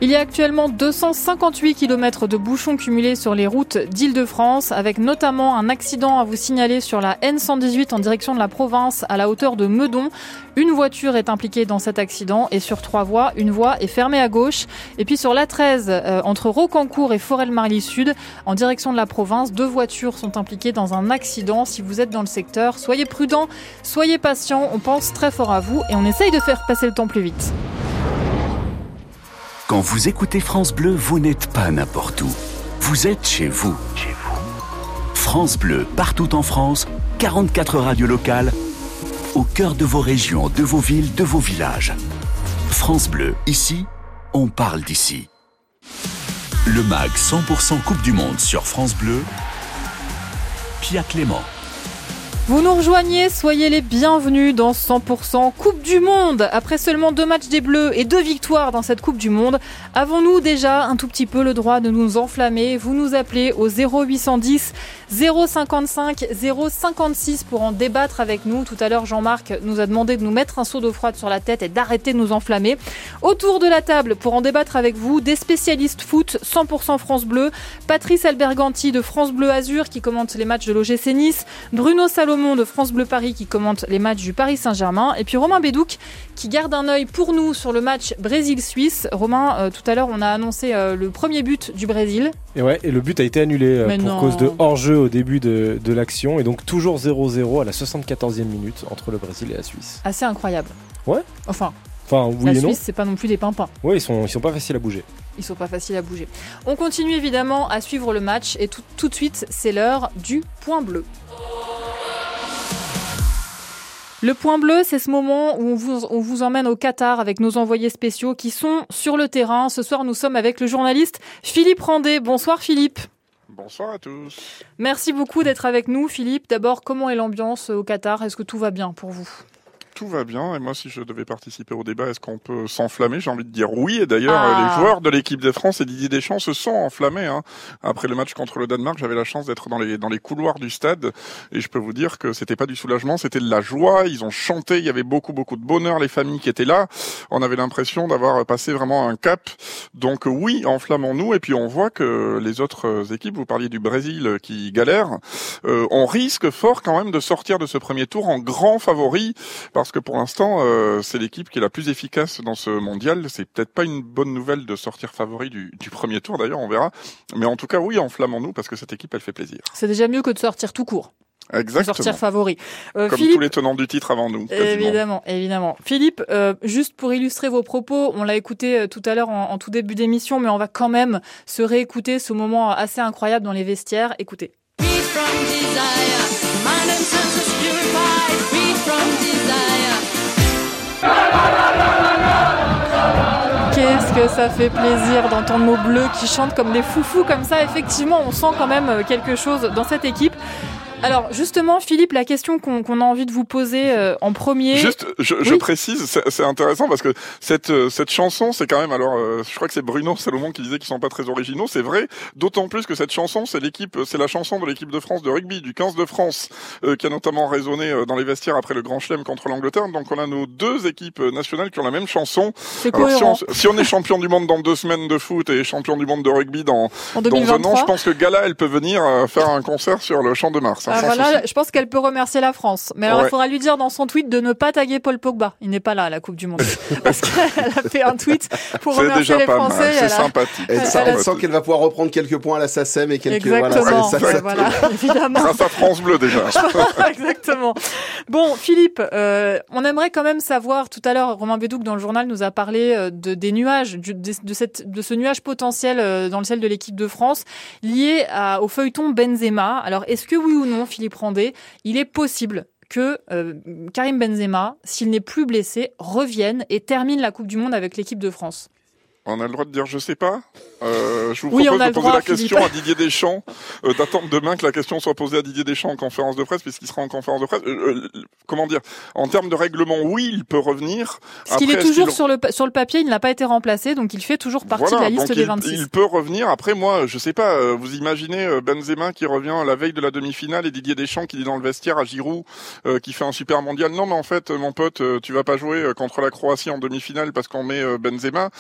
Il y a actuellement 258 km de bouchons cumulés sur les routes d'Île-de-France, avec notamment un accident à vous signaler sur la N118 en direction de la province à la hauteur de Meudon. Une voiture est impliquée dans cet accident et sur trois voies, une voie est fermée à gauche. Et puis sur l'A13, euh, entre Rocancourt et Forêt-le-Marly Sud, en direction de la province, deux voitures sont impliquées dans un accident. Si vous êtes dans le secteur, soyez prudents, soyez patients, on pense très fort à vous et on essaye de faire passer le temps plus vite. Quand vous écoutez France Bleu, vous n'êtes pas n'importe où. Vous êtes chez vous. France Bleu, partout en France, 44 radios locales, au cœur de vos régions, de vos villes, de vos villages. France Bleu, ici, on parle d'ici. Le MAG 100% Coupe du Monde sur France Bleu, Pia Clément. Vous nous rejoignez, soyez les bienvenus dans 100% Coupe du Monde. Après seulement deux matchs des Bleus et deux victoires dans cette Coupe du Monde, avons-nous déjà un tout petit peu le droit de nous enflammer? Vous nous appelez au 0810 055 056 pour en débattre avec nous. Tout à l'heure, Jean-Marc nous a demandé de nous mettre un seau d'eau froide sur la tête et d'arrêter de nous enflammer. Autour de la table, pour en débattre avec vous, des spécialistes foot 100% France Bleu, Patrice Alberganti de France Bleu Azur qui commente les matchs de l'OGC Nice, Bruno Salomon de France Bleu Paris qui commente les matchs du Paris Saint-Germain et puis Romain Bédouc qui garde un œil pour nous sur le match Brésil-Suisse. Romain, euh, tout à l'heure, on a annoncé euh, le premier but du Brésil. Et ouais, et le but a été annulé euh, pour non. cause de hors-jeu au début de, de l'action. Et donc toujours 0-0 à la 74e minute entre le Brésil et la Suisse. Assez incroyable. Ouais. Enfin, Enfin, oui la et. Suisse, c'est pas non plus des pimpins. Ouais, ils sont, ils sont pas faciles à bouger. Ils sont pas faciles à bouger. On continue évidemment à suivre le match et tout, tout de suite, c'est l'heure du point bleu. Le point bleu, c'est ce moment où on vous, on vous emmène au Qatar avec nos envoyés spéciaux qui sont sur le terrain. Ce soir, nous sommes avec le journaliste Philippe Randé. Bonsoir Philippe. Bonsoir à tous. Merci beaucoup d'être avec nous Philippe. D'abord, comment est l'ambiance au Qatar? Est-ce que tout va bien pour vous? Tout va bien et moi si je devais participer au débat, est-ce qu'on peut s'enflammer J'ai envie de dire oui et d'ailleurs Ah. euh, les joueurs de l'équipe de France et Didier Deschamps se sont enflammés. Hein. Après le match contre le Danemark, j'avais la chance d'être dans les dans les couloirs du stade et je peux vous dire que c'était pas du soulagement, c'était de la joie. Ils ont chanté, il y avait beaucoup beaucoup de bonheur, les familles qui étaient là. On avait l'impression d'avoir passé vraiment un cap. Donc euh, oui, enflammons-nous et puis on voit que les autres équipes, vous parliez du Brésil qui galère, euh, on risque fort quand même de sortir de ce premier tour en grand favori parce que pour l'instant euh, c'est l'équipe qui est la plus efficace dans ce mondial. C'est peut-être pas une bonne nouvelle de sortir favori du, du premier tour d'ailleurs, on verra. Mais en tout cas oui, enflammons-nous parce que cette équipe elle fait plaisir. C'est déjà mieux que de sortir tout court. De Exactement. sortir favori. Euh, Comme Philippe, tous les tenants du titre avant nous. quasiment. Évidemment, évidemment. Philippe, euh, juste pour illustrer vos propos, on l'a écouté tout à l'heure en, en tout début d'émission, mais on va quand même se réécouter ce moment assez incroyable dans les vestiaires. Écoutez. From desire, mind and senses purified, from desire. Que ça fait plaisir d'entendre nos bleus qui chantent comme des foufous comme ça. Effectivement, on sent quand même euh, quelque chose dans cette équipe. Alors justement, Philippe, la question qu'on a envie de vous poser euh, en premier. Juste, je, je précise, c'est intéressant parce que cette euh, cette chanson, c'est quand même alors, euh, je crois que c'est Bruno Salomon qui disait qu'ils sont pas très originaux, c'est vrai. D'autant plus que cette chanson, c'est l'équipe, c'est la chanson de l'équipe de France de rugby du 15 de France euh, qui a notamment résonné euh, dans les vestiaires après le Grand Chelem contre l'Angleterre. Donc on a nos deux équipes euh, nationales qui ont la même chanson. C'est si on, si on est champion du monde dans deux semaines de foot et champion du monde de rugby dans En dans un an, 2023. je pense que Gala, elle peut venir faire un concert sur le champ de Mars. hein, Ah, voilà, je pense qu'elle peut remercier la France. Mais alors, Ouais. il faudra lui dire dans son tweet de ne pas taguer Paul Pogba. Il n'est pas là à la Coupe du Monde. Parce qu'elle a fait un tweet pour C'est remercier déjà les pas Français. mal, c'est elle sympathique. Elle, Elle sent, a- elle sent qu'elle va pouvoir reprendre quelques points à la SACEM et quelques Exactement. voilà, voilà, évidemment. Grâce à France Bleu déjà. Exactement. Bon, Philippe, euh, on aimerait quand même savoir. Tout à l'heure, Romain Bédouc dans le journal nous a parlé euh, de, des nuages, du- de, de cette, de ce nuage potentiel euh, dans le ciel de l'équipe de France lié à- au feuilleton Benzema. Alors, est-ce que oui ou non, Philippe Randé, il est possible que euh, Karim Benzema, s'il n'est plus blessé, revienne et termine la Coupe du Monde avec l'équipe de France On a le droit de dire je sais pas? Euh, je vous propose de poser droit, la question Philippe. à Didier Deschamps, euh, d'attendre demain que la question soit posée à Didier Deschamps en conférence de presse, puisqu'il sera en conférence de presse. Euh, euh, comment dire En termes de règlement, oui, il peut revenir. Parce qu'il est toujours sur le, sur le papier, il n'a pas été remplacé, donc il fait toujours partie Voilà, de la liste donc des il, 26. il peut revenir. Après, moi, je sais pas. euh, Vous imaginez euh, Benzema qui revient la veille de la demi-finale et Didier Deschamps qui dit dans le vestiaire à Giroud euh, qui fait un super mondial. Non, mais en fait, mon pote, tu vas pas jouer contre la Croatie en demi-finale parce qu'on met Benzema.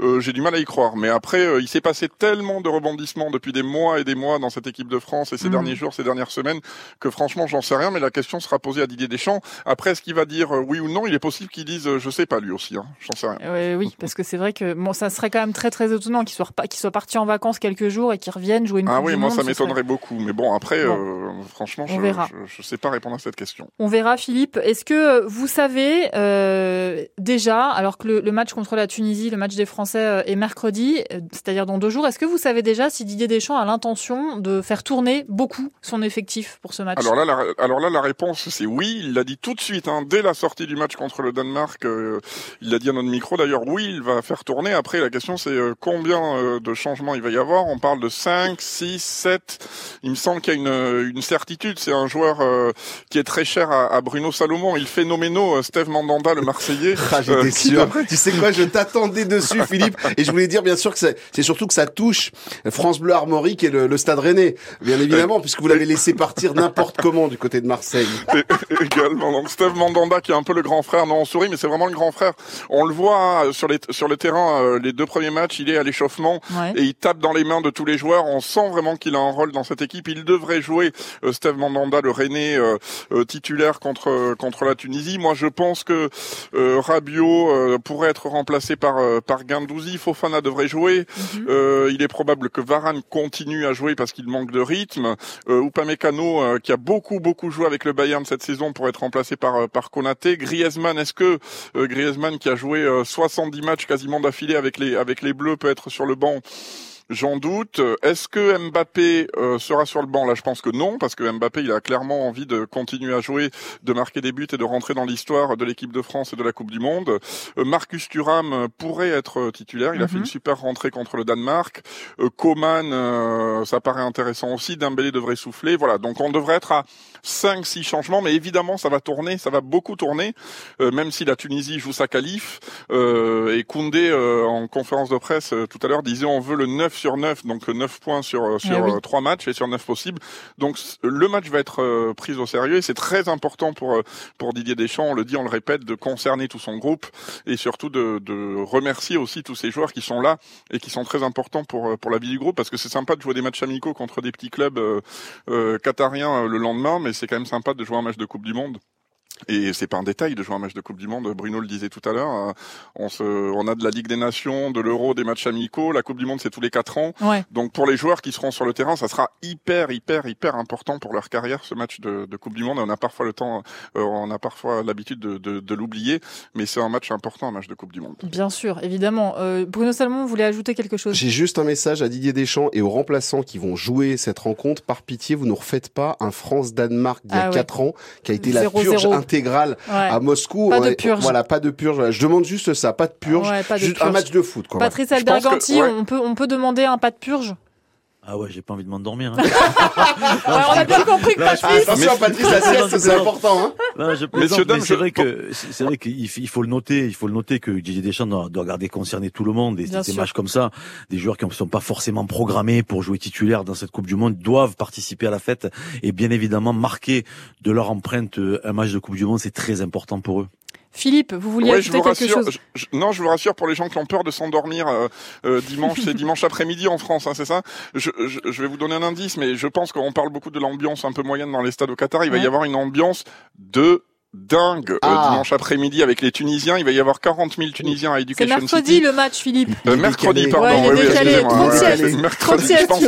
Euh, J'ai du mal à y croire. Mais après, il s'est passé tellement de rebondissements depuis des mois et des mois dans cette équipe de France et ces Mhm. derniers jours, ces dernières semaines, que franchement, j'en sais rien. Mais la question sera posée à Didier Deschamps. Après, est-ce qu'il va dire euh, oui ou non? Il est possible qu'il dise euh, je sais pas lui aussi. Hein. J'en sais rien. Euh, oui, parce que c'est vrai que bon, ça serait quand même très très étonnant qu'il soit, repa- qu'il soit parti en vacances quelques jours et qu'il revienne jouer une Ah oui, du moi Monde, ça serait- m'étonnerait beaucoup. Mais bon, après, Bon. euh, franchement, On je, verra. je, je sais pas répondre à cette question. On verra, Philippe. Est-ce que vous savez euh, déjà, alors que le, le match contre la Tunisie, le match des Français est mercredi, euh, c'est-à-dire dans deux jours, est-ce que vous savez déjà si Didier Deschamps a l'intention de faire tourner beaucoup son effectif pour ce match? Alors là, la, alors là, la réponse c'est oui. Il l'a dit tout de suite, hein, dès la sortie du match contre le Danemark. euh, il l'a dit à notre micro d'ailleurs. Oui, il va faire tourner. Après, la question c'est euh, combien euh, de changements il va y avoir? On parle de 5, 6, 7. Il me semble qu'il y a une, une certitude. C'est un joueur euh, qui est très cher à, à Bruno Salomon. Il phénoménal, euh, Steve Mandanda, le Marseillais. Ah, euh, j'étais sûr. Tu sais quoi, je t'attendais dessus, Philippe. Et je voulais dire, bien sûr, que c'est c'est surtout que ça touche France Bleu Armorique et le, le Stade Rennais. Bien évidemment, puisque vous l'avez laissé partir n'importe comment du côté de Marseille. Et- également. Donc Steve Mandanda qui est un peu le grand frère, non on sourit, mais c'est vraiment le grand frère. On le voit hein, sur les sur le terrain, euh, les deux premiers matchs, il est à l'échauffement Ouais. et il tape dans les mains de tous les joueurs. On sent vraiment qu'il a un rôle dans cette équipe. Il devrait jouer euh, Steve Mandanda, le Rennais euh, euh, titulaire contre contre la Tunisie. Moi, je pense que euh, Rabiot euh, pourrait être remplacé par euh, par Guendouzi. Fofana devrait jouer. Euh, il est probable que Varane continue à jouer parce qu'il manque de rythme. Euh, Upamecano, euh, qui a beaucoup beaucoup joué avec le Bayern cette saison, pour être remplacé par euh, par Konaté. Griezmann, est-ce que Griezmann, qui a joué euh, 70 matchs quasiment d'affilée avec les avec les Bleus, peut être sur le banc J'en doute. Est-ce que Mbappé euh, sera sur le banc? Là, je pense que non, parce que Mbappé, il a clairement envie de continuer à jouer, de marquer des buts et de rentrer dans l'histoire de l'équipe de France et de la Coupe du Monde. Euh, Marcus Thuram euh, pourrait être euh, titulaire. Il a fait une super rentrée contre le Danemark. Euh, Coman, euh, ça paraît intéressant aussi. Dembélé devrait souffler. Voilà, donc on devrait être à 5-6 changements, mais évidemment, ça va tourner, ça va beaucoup tourner, euh, même si la Tunisie joue sa qualif. Euh, et Koundé, euh, en conférence de presse euh, tout à l'heure, disait on veut le 9 sur 9, donc 9 points sur, euh, sur Ah oui. euh, 3 matchs et sur 9 possibles. Donc le match va être euh, pris au sérieux et c'est très important pour, pour Didier Deschamps, on le dit, on le répète, de concerner tout son groupe et surtout de, de remercier aussi tous ces joueurs qui sont là et qui sont très importants pour, pour la vie du groupe parce que c'est sympa de jouer des matchs amicaux contre des petits clubs euh, qatariens le lendemain, mais c'est quand même sympa de jouer un match de Coupe du Monde. Et c'est pas un détail de jouer un match de Coupe du Monde. Bruno le disait tout à l'heure. euh, On se, on a de la Ligue des Nations, de l'Euro, des matchs amicaux. La Coupe du Monde, c'est tous les quatre ans. Ouais. Donc pour les joueurs qui seront sur le terrain, ça sera hyper, hyper, hyper important pour leur carrière ce match de, de Coupe du Monde. On a parfois le temps, euh, on a parfois l'habitude de, de, de l'oublier, mais c'est un match important, un match de Coupe du Monde. Bien sûr, évidemment. Euh, Bruno Salmon voulait ajouter quelque chose? J'ai juste un message à Didier Deschamps et aux remplaçants qui vont jouer cette rencontre. Par pitié, vous ne refaites pas un France-Danemark d'il y a Ah ouais. 4 ans, qui a été la 0-0. purge intégrale Ouais. à Moscou. Pas On de purge. Voilà, pas de purge. Je demande juste ça, pas de purge. Ouais, pas de juste un match de foot. Quoi. Patrice que- Alberganti, ouais. on, peut, on peut demander un pas de purge? Ah ouais, j'ai pas envie de m'endormir. hein. Alors, on a bien compris que Patrice... Attention, Patrice, la sieste, c'est important. Hein. Non, je plaisante, Messieurs, dames, mais c'est je- vrai que c'est vrai qu'il faut le noter, il faut le noter que Didier Deschamps doit, doit garder concerner tout le monde. Et des matchs comme ça, des joueurs qui ne sont pas forcément programmés pour jouer titulaire dans cette Coupe du Monde doivent participer à la fête et bien évidemment marquer de leur empreinte euh, un match de Coupe du Monde, c'est très important pour eux. Philippe, vous vouliez Ouais, je ajouter vous quelque rassure. chose je- non, je vous rassure pour les gens qui ont peur de s'endormir euh, euh, dimanche, c'est dimanche après-midi en France, hein, c'est ça? Je, je, je vais vous donner un indice, mais je pense qu'on parle beaucoup de l'ambiance un peu moyenne dans les stades au Qatar. Il va y avoir une ambiance de dingue euh, Ah. dimanche après-midi avec les Tunisiens. Il va y avoir 40 000 Tunisiens à C'est Education mercredi City. le match, Philippe. Euh, mercredi, pardon. Ouais, oui, décalé. mercredi, je pense-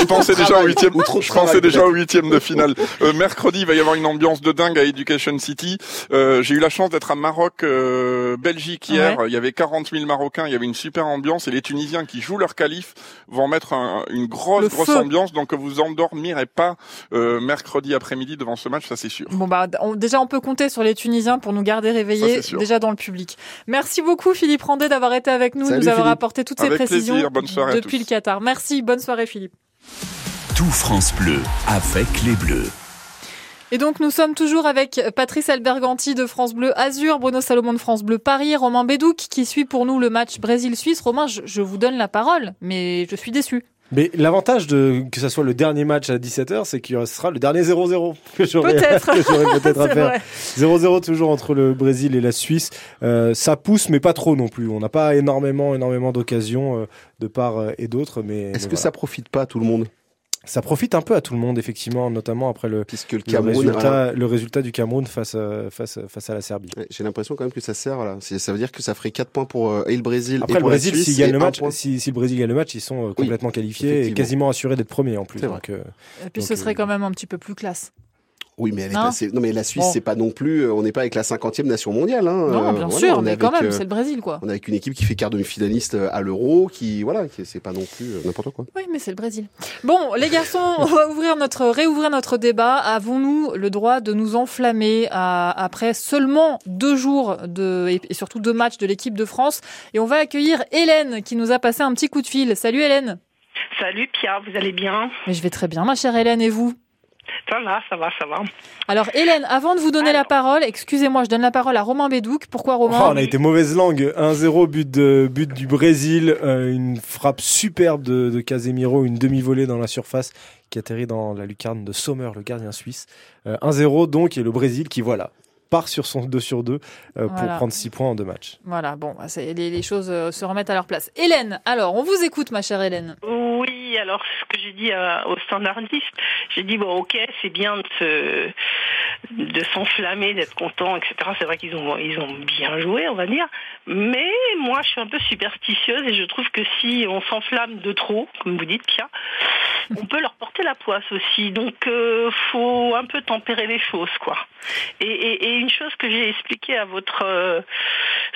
je pensais déjà au huitième. Je pensais déjà au huitième de finale. Euh, mercredi, il va y avoir une ambiance de dingue à Education City. Euh, J'ai eu la chance d'être à Maroc, euh, Belgique hier. Il y avait 40 000 Marocains. Il y avait une super ambiance et les Tunisiens qui jouent leur qualif vont mettre un- une grosse, Le grosse feu. ambiance. Donc vous endormirez pas euh, mercredi après-midi devant ce match, ça c'est sûr. Bon bah on- déjà on peut compter sur les Tunisiens pour nous garder réveillés Ça, déjà dans le public. Merci beaucoup Philippe Randet d'avoir été avec nous, Salut, nous avoir Philippe. apporté toutes ces précisions plaisir. Depuis le Qatar. Merci, bonne soirée Philippe. Tout France Bleu avec les Bleus. Et donc nous sommes toujours avec Patrice Alberganti de France Bleu Azur, Bruno Salomon de France Bleu Paris, Romain Bédouc qui suit pour nous le match Brésil-Suisse. Romain, je, je vous donne la parole, mais je suis déçu. Mais l'avantage de que ça soit le dernier match à 17h, c'est qu'il sera le dernier 0-0 que j'aurai Peut-être. que j'aurai peut-être à faire. vrai. 0-0 toujours entre le Brésil et la Suisse. Euh, ça pousse, mais pas trop non plus. On n'a pas énormément, énormément d'occasions euh, de part euh, et d'autre, mais Est-ce que ça profite pas à tout le monde? Ça profite un peu à tout le monde, effectivement, notamment après le, Puisque le le Cameroun, résultat, le du Cameroun face, à- face, à- face à la Serbie. Ouais, J'ai l'impression quand même que ça sert. Ça veut dire que ça ferait 4 points pour euh, et le Brésil Après et le pour Brésil, la Suisse. s'il gagne le match, point. si, si le Brésil gagne le match, ils sont euh, complètement qualifiés et quasiment assurés d'être premiers en plus. Donc, euh, Et puis Donc, ce serait euh, quand même un petit peu plus classe. Oui, mais elle est Non. passée. Non, mais la Suisse, Bon. c'est pas non plus. euh, On n'est pas avec la 50e nation mondiale. Hein. non, Euh, bien voilà, sûr, on est mais quand avec, même, euh, c'est le Brésil quoi. On est avec une équipe qui fait quart demi-finaliste euh, à l'Euro, qui voilà, qui c'est pas non plus n'importe quoi. Oui, mais c'est le Brésil. Bon, les garçons, on va ouvrir notre, réouvrir notre débat. Avons-nous le droit de nous enflammer à- après seulement deux jours de, et, et surtout deux matchs de l'équipe de France? Et on va accueillir Hélène qui nous a passé un petit coup de fil. Salut Hélène. Salut Pia, vous allez bien? Mais je vais très bien, ma chère Hélène, et vous? Ça va, ça va, ça va. Alors Hélène, avant de vous donner la parole, excusez-moi, je donne la parole à Romain Bédouc. Pourquoi Romain Oh, on a été mauvaise langue. 1-0 but de but du Brésil, euh, une frappe superbe de, de Casemiro, une demi-volée dans la surface qui atterrit dans la lucarne de Sommer, le gardien suisse. Euh, 1-0 donc et le Brésil qui voilà part sur son 2 sur 2 euh, pour Voilà. prendre 6 points en deux matchs. Voilà, bon, bah, les, les choses euh, se remettent à leur place. Hélène, alors, on vous écoute, ma chère Hélène. Oui, alors ce que j'ai dit euh, aux standardistes, j'ai dit bon ok, c'est bien de se- de s'enflammer, d'être content, etc. C'est vrai qu'ils ont ils ont bien joué, on va dire. Mais moi, je suis un peu superstitieuse et je trouve que si on s'enflamme de trop, comme vous dites, Pia, on peut leur porter la poisse aussi. Donc, euh, faut un peu tempérer les choses, quoi. Et, et- et une chose que j'ai expliqué à votre euh,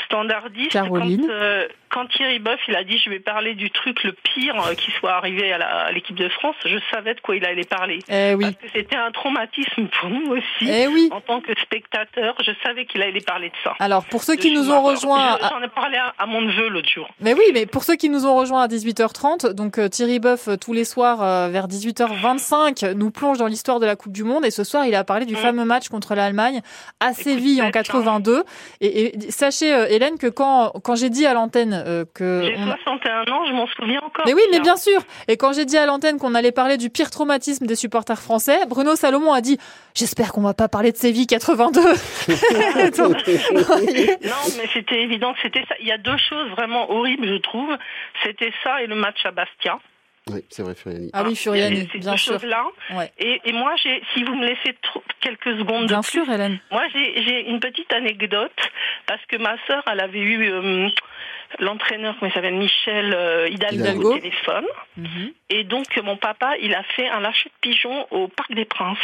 standardiste, Caroline. quand, quand Thierry Boeuf il a dit je vais parler du truc le pire euh, qui soit arrivé à l'équipe de France, je savais de quoi il allait parler. Eh oui. Parce que c'était un traumatisme pour nous aussi. Eh oui. En tant que spectateur, je savais qu'il allait parler de ça. Alors, pour ceux De qui nous ont rejoints... Je- J'en ai parlé à, à mon neveu l'autre jour. Mais oui, mais pour ceux qui nous ont rejoints à 18h30, donc euh, Thierry Boeuf, euh, tous les soirs euh, vers 18h25, nous plonge dans l'histoire de la Coupe du Monde. Et ce soir, il a parlé du fameux match contre l'Allemagne à Séville en 82. Et, et sachez, Hélène, que quand, quand j'ai dit à l'antenne euh, que... J'ai on a- 61 ans, je m'en souviens encore. Mais oui, mais bien sûr. Et quand j'ai dit à l'antenne qu'on allait parler du pire traumatisme des supporters français, Bruno Salomon a dit J'espère qu'on va pas parler de Séville 82. Donc, Non, mais c'était évident que c'était ça. Il y a deux choses vraiment horribles, je trouve. C'était ça et le match à Bastia. Oui, c'est vrai, Furiani. Ah oui, Furiani, Ces bien deux sûr. choses-là. Ouais. Et, et moi, j'ai, si vous me laissez trop- quelques secondes Bien de plus, sûr, Hélène. moi, j'ai, j'ai une petite anecdote parce que ma sœur, elle avait eu euh, l'entraîneur, comment il s'appelle, Michel euh, Hidalgo, Hidalgo. au téléphone. Mhm. Et donc, mon papa, il a fait un lâcher de pigeons au Parc des Princes.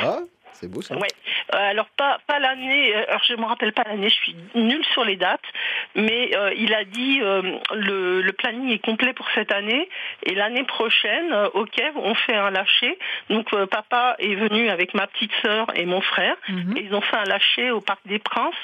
Ah, c'est beau ça. Ouais. Euh, alors pas pas l'année. euh, Alors je me rappelle pas l'année. Je suis nulle sur les dates. Mais euh, il a dit euh, le, le planning est complet pour cette année et l'année prochaine euh, au Kiev on fait un lâcher. Donc euh, papa est venu avec ma petite sœur et mon frère Mhm. et ils ont fait un lâcher au Parc des Princes.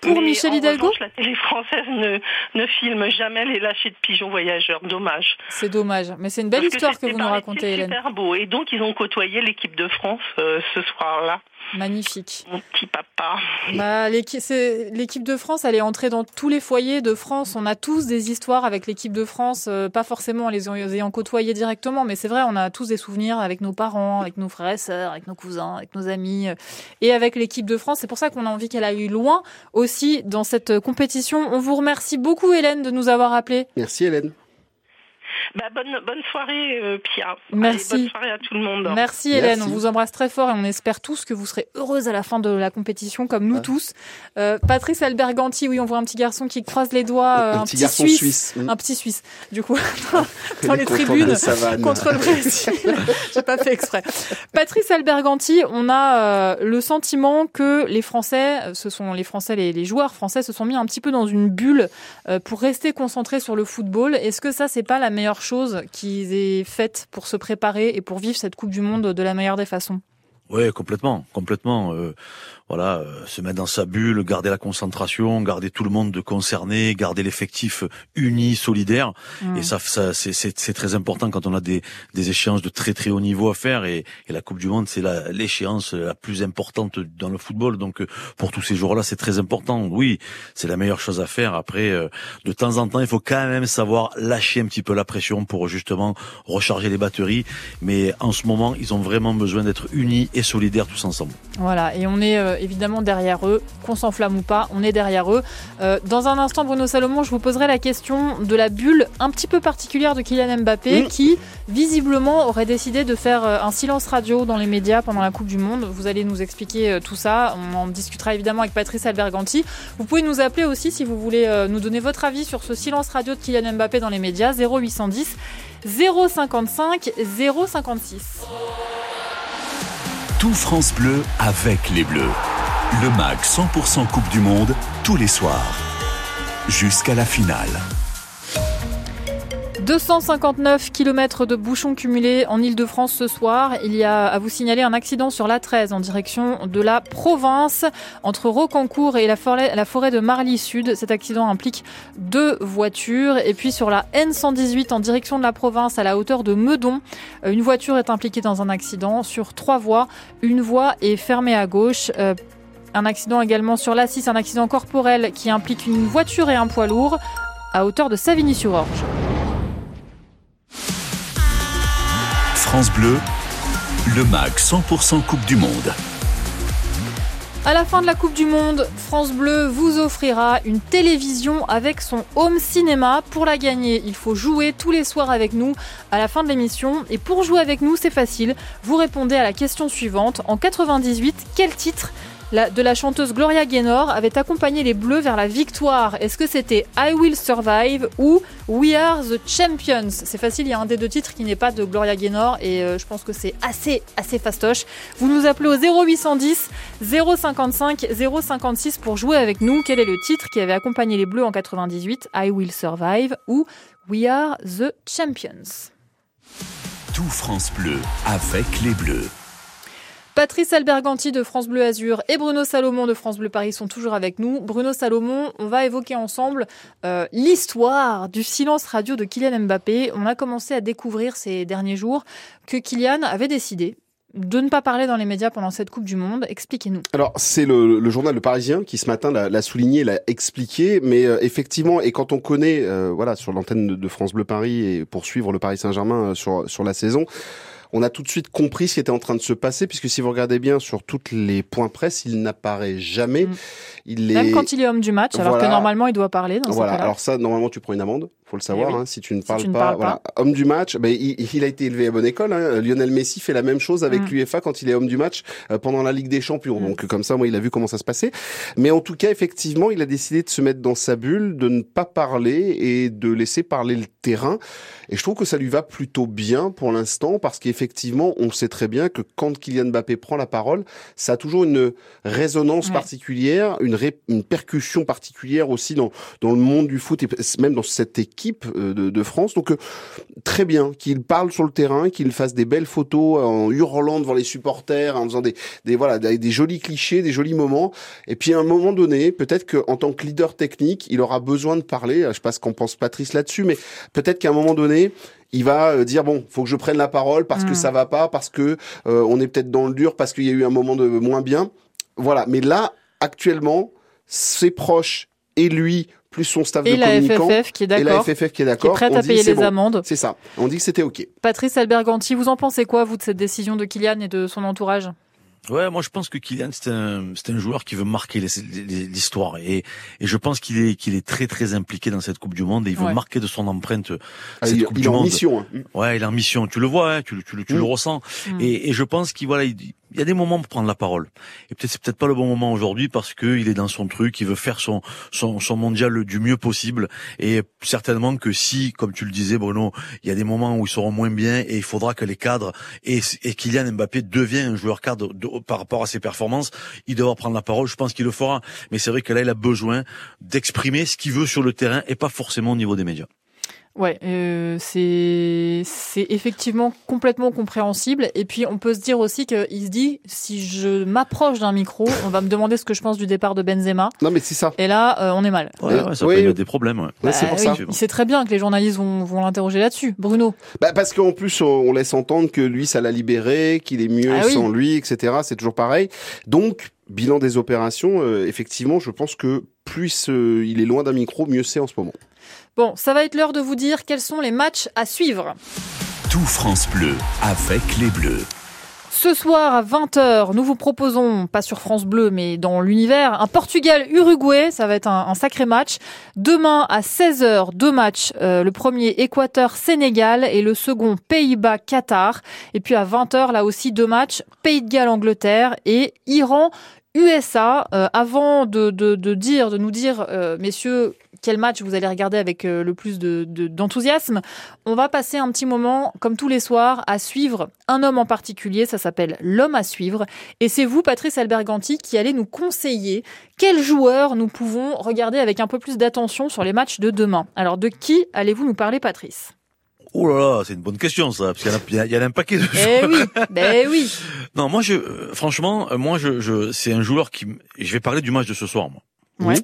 Pour Mais Michel en Hidalgo revanche, La télé française ne ne filme jamais les lâchers de pigeons voyageurs. Dommage. C'est dommage. Mais c'est une belle Parce histoire que c'était vous nous racontez, Hélène. super beau. Et donc ils ont côtoyé l'équipe de France euh, ce soir-là. Magnifique. Mon petit papa. Bah, l'équipe de France, elle est entrée dans tous les foyers de France. On a tous des histoires avec l'équipe de France, euh, pas forcément en les ayant côtoyés directement, mais c'est vrai, on a tous des souvenirs avec nos parents, avec nos frères et sœurs, avec nos cousins, avec nos amis, euh, et avec l'équipe de France. C'est pour ça qu'on a envie qu'elle aille loin aussi dans cette compétition. On vous remercie beaucoup, Hélène, de nous avoir appelés. Merci Hélène. Bah, bonne, bonne soirée, euh, Pia. Merci. Allez, bonne soirée à tout le monde. Merci Hélène, on vous embrasse très fort et on espère tous que vous serez heureuse à la fin de la compétition comme nous tous. Euh, Patrice Alberganti, oui, on voit un petit garçon qui croise les doigts, euh, Un un, petit petit, garçon Suisse, suisse, un petit Suisse. Du coup, dans, les de tribunes contre le Brésil. J'ai pas fait exprès. Patrice Alberganti, on a euh, le sentiment que les Français, euh, ce sont les Français, les, les joueurs français se sont mis un petit peu dans une bulle euh, pour rester concentrés sur le football. Est-ce que ça, c'est pas la meilleure chose qu'ils aient faite pour se préparer et pour vivre cette Coupe du Monde de la meilleure des façons Ouais, complètement, complètement. euh, voilà, euh, se mettre dans sa bulle, garder la concentration, garder tout le monde de concerné, garder l'effectif uni, solidaire. Mm. Et ça, ça c'est- très important quand on a des, des échéances de très très haut niveau à faire. Et, et la Coupe du Monde, c'est l'échéance la plus importante dans le football. Donc euh, pour tous ces jours-là, c'est très important. Oui, c'est la meilleure chose à faire. Après, euh, de temps en temps, il faut quand même savoir lâcher un petit peu la pression pour justement recharger les batteries. Mais en ce moment, ils ont vraiment besoin d'être unis et solidaires tous ensemble. Voilà, et on est euh, évidemment derrière eux, qu'on s'enflamme ou pas, on est derrière eux. Euh, dans un instant, Bruno Salomon, je vous poserai la question de la bulle un petit peu particulière de Kylian Mbappé, Mm. qui visiblement aurait décidé de faire euh, un silence radio dans les médias pendant la Coupe du Monde. Vous allez nous expliquer euh, tout ça. On en discutera évidemment avec Patrice Alberganti. Vous pouvez nous appeler aussi si vous voulez nous donner votre avis sur ce silence radio de Kylian Mbappé dans les médias 0810 055 056. Tout France Bleu avec les Bleus. Le MAG 100% Coupe du Monde tous les soirs. Jusqu'à la finale. 259 km de bouchons cumulés en Ile-de-France ce soir. Il y a à vous signaler un accident sur l'A13 en direction de la province entre Rocancourt et la forêt, la de Marly Sud. Cet accident implique deux voitures. Et puis sur la N118 en direction de la province à la hauteur de Meudon, euh, une voiture est impliquée dans un accident sur trois voies. Une voie est fermée à gauche. Euh, un accident également sur l'A6, un accident corporel qui implique une voiture et un poids lourd à hauteur de Savigny-sur-Orge. France Bleu, le MAG 100% Coupe du Monde. À la fin de la Coupe du Monde, France Bleu vous offrira une télévision avec son home cinéma. Pour la gagner, il faut jouer tous les soirs avec nous à la fin de l'émission. Et pour jouer avec nous, c'est facile. Vous répondez à la question suivante. En 98, quel titre de la chanteuse Gloria Gaynor avait accompagné les Bleus vers la victoire Est-ce que c'était I Will Survive ou We Are the Champions? C'est facile, il y a un des deux titres qui n'est pas de Gloria Gaynor et euh, je pense que c'est assez, assez fastoche. Vous nous appelez au 0810 055 056 pour jouer avec nous. Quel est le titre qui avait accompagné les Bleus en 98 I Will Survive ou We Are the Champions? Tout France Bleu avec les Bleus. Patrice Alberganti de France Bleu Azur et Bruno Salomon de France Bleu Paris sont toujours avec nous. Bruno Salomon, on va évoquer ensemble euh, l'histoire du silence radio de Kylian Mbappé. On a commencé à découvrir ces derniers jours que Kylian avait décidé de ne pas parler dans les médias pendant cette Coupe du Monde. Expliquez-nous. Alors c'est le, journal Le Parisien qui ce matin l'a souligné, l'a expliqué, mais euh, effectivement et quand on connaît, euh, voilà, sur l'antenne de, France Bleu Paris et pour suivre le Paris Saint-Germain sur sur la saison. On a tout de suite compris ce qui était en train de se passer, puisque si vous regardez bien sur toutes les points presse, il n'apparaît jamais. Il est... Même quand il est homme du match, alors Voilà. que normalement il doit parler dans Voilà. Alors ça, normalement, tu prends une amende. Faut le savoir. Eh oui. hein, si tu ne Si parles tu ne pas, parles voilà. Homme du match. Ben, il, il a été élevé à bonne école. Hein. Lionel Messi fait la même chose avec Mm. l'UEFA quand il est homme du match euh, pendant la Ligue des Champions. Mm. Donc comme ça, moi, il a vu comment ça se passait. Mais en tout cas, effectivement, il a décidé de se mettre dans sa bulle, de ne pas parler et de laisser parler le terrain. Et je trouve que ça lui va plutôt bien pour l'instant parce qu'effectivement, on sait très bien que quand Kylian Mbappé prend la parole, ça a toujours une résonance Ouais. particulière, une, ré- une percussion particulière aussi dans, dans le monde du foot et même dans cette équipe euh, de, de France. Donc euh, très bien qu'il parle sur le terrain, qu'il fasse des belles photos en hurlant devant les supporters, en faisant des, des voilà des, des jolis clichés, des jolis moments. Et puis à un moment donné, peut-être qu'en tant que leader technique, il aura besoin de parler. Je sais pas ce qu'en pense Patrice là-dessus, mais peut-être qu'à un moment donné, il va euh, dire bon, faut que je prenne la parole parce que Mm. ça va pas, parce que euh, on est peut-être dans le dur, parce qu'il y a eu un moment de moins bien. Voilà. Mais là, actuellement, ses proches et lui plus son staff Et de la communicants FFF qui est et la d'accord, FFF qui est qui est d'accord, prête à payer c'est les bon. amendes. C'est ça. On dit que c'était ok. Patrice Alberganti, vous en pensez quoi, vous, de cette décision de Kylian et de son entourage? Ouais, moi je pense que Kylian c'est un c'est un joueur qui veut marquer l'histoire et et je pense qu'il est qu'il est très très impliqué dans cette Coupe du Monde et il veut Ouais. marquer de son empreinte Ah, cette il, Coupe il du est en Monde. mission. hein. Ouais, il est en mission. Tu le vois, hein, tu, le- tu, le- tu le Mm. ressens. Mm. Et, et je pense qu'il voilà, il, il y a des moments pour prendre la parole. Et peut-être c'est peut-être pas le bon moment aujourd'hui parce que il est dans son truc, il veut faire son son, mondial du mieux possible. Et certainement que si, comme tu le disais, Bruno, il y a des moments où ils seront moins bien et il faudra que les cadres et, et Kylian Mbappé devient un joueur cadre par rapport à ses performances, il devra prendre la parole. Je pense qu'il le fera. Mais c'est vrai que là, il a besoin d'exprimer ce qu'il veut sur le terrain et pas forcément au niveau des médias. Ouais, euh, c'est c'est effectivement complètement compréhensible. Et puis on peut se dire aussi qu'il se dit si je m'approche d'un micro, on va me demander ce que je pense du départ de Benzema. Non, mais c'est ça. Et là, euh, on est mal. Ouais, ouais, ça Oui. peut y mettre des problèmes. Ouais. Ouais, c'est Bah pour oui, ça. Il sait très bien que les journalistes vont, vont l'interroger là-dessus. Bruno. Bah, parce qu'en plus, on, on laisse entendre que lui, ça l'a libéré, qu'il est mieux Ah oui. sans lui, etc. C'est toujours pareil. Donc, bilan des opérations, euh, effectivement, je pense que plus euh, il est loin d'un micro, mieux c'est en ce moment. Bon, ça va être l'heure de vous dire quels sont les matchs à suivre. Tout France Bleu avec les Bleus. Ce soir à 20h, nous vous proposons, pas sur France Bleu, mais dans l'univers, un Portugal-Uruguay. Ça va être un, un sacré match. Demain à 16h, deux matchs. Euh, le premier Équateur-Sénégal et le second Pays-Bas-Qatar. Et puis à 20h, là aussi, deux matchs. Pays de Galles-Angleterre et Iran. USA, euh, avant de, de, de dire, de nous dire, euh, messieurs, quel match vous allez regarder avec euh, le plus de- de- d'enthousiasme, on va passer un petit moment, comme tous les soirs, à suivre un homme en particulier. Ça s'appelle l'homme à suivre. Et c'est vous, Patrice Alberganti, qui allez nous conseiller quels joueurs nous pouvons regarder avec un peu plus d'attention sur les matchs de demain. Alors, de qui allez-vous nous parler, Patrice? Oh là là, c'est une bonne question ça, parce qu'il y en a, il y en a un paquet de Eh oui, ben oui. Non, moi, je, euh, franchement, euh, moi, je, je, c'est un joueur qui, je vais parler du match de ce soir, moi. Ouais.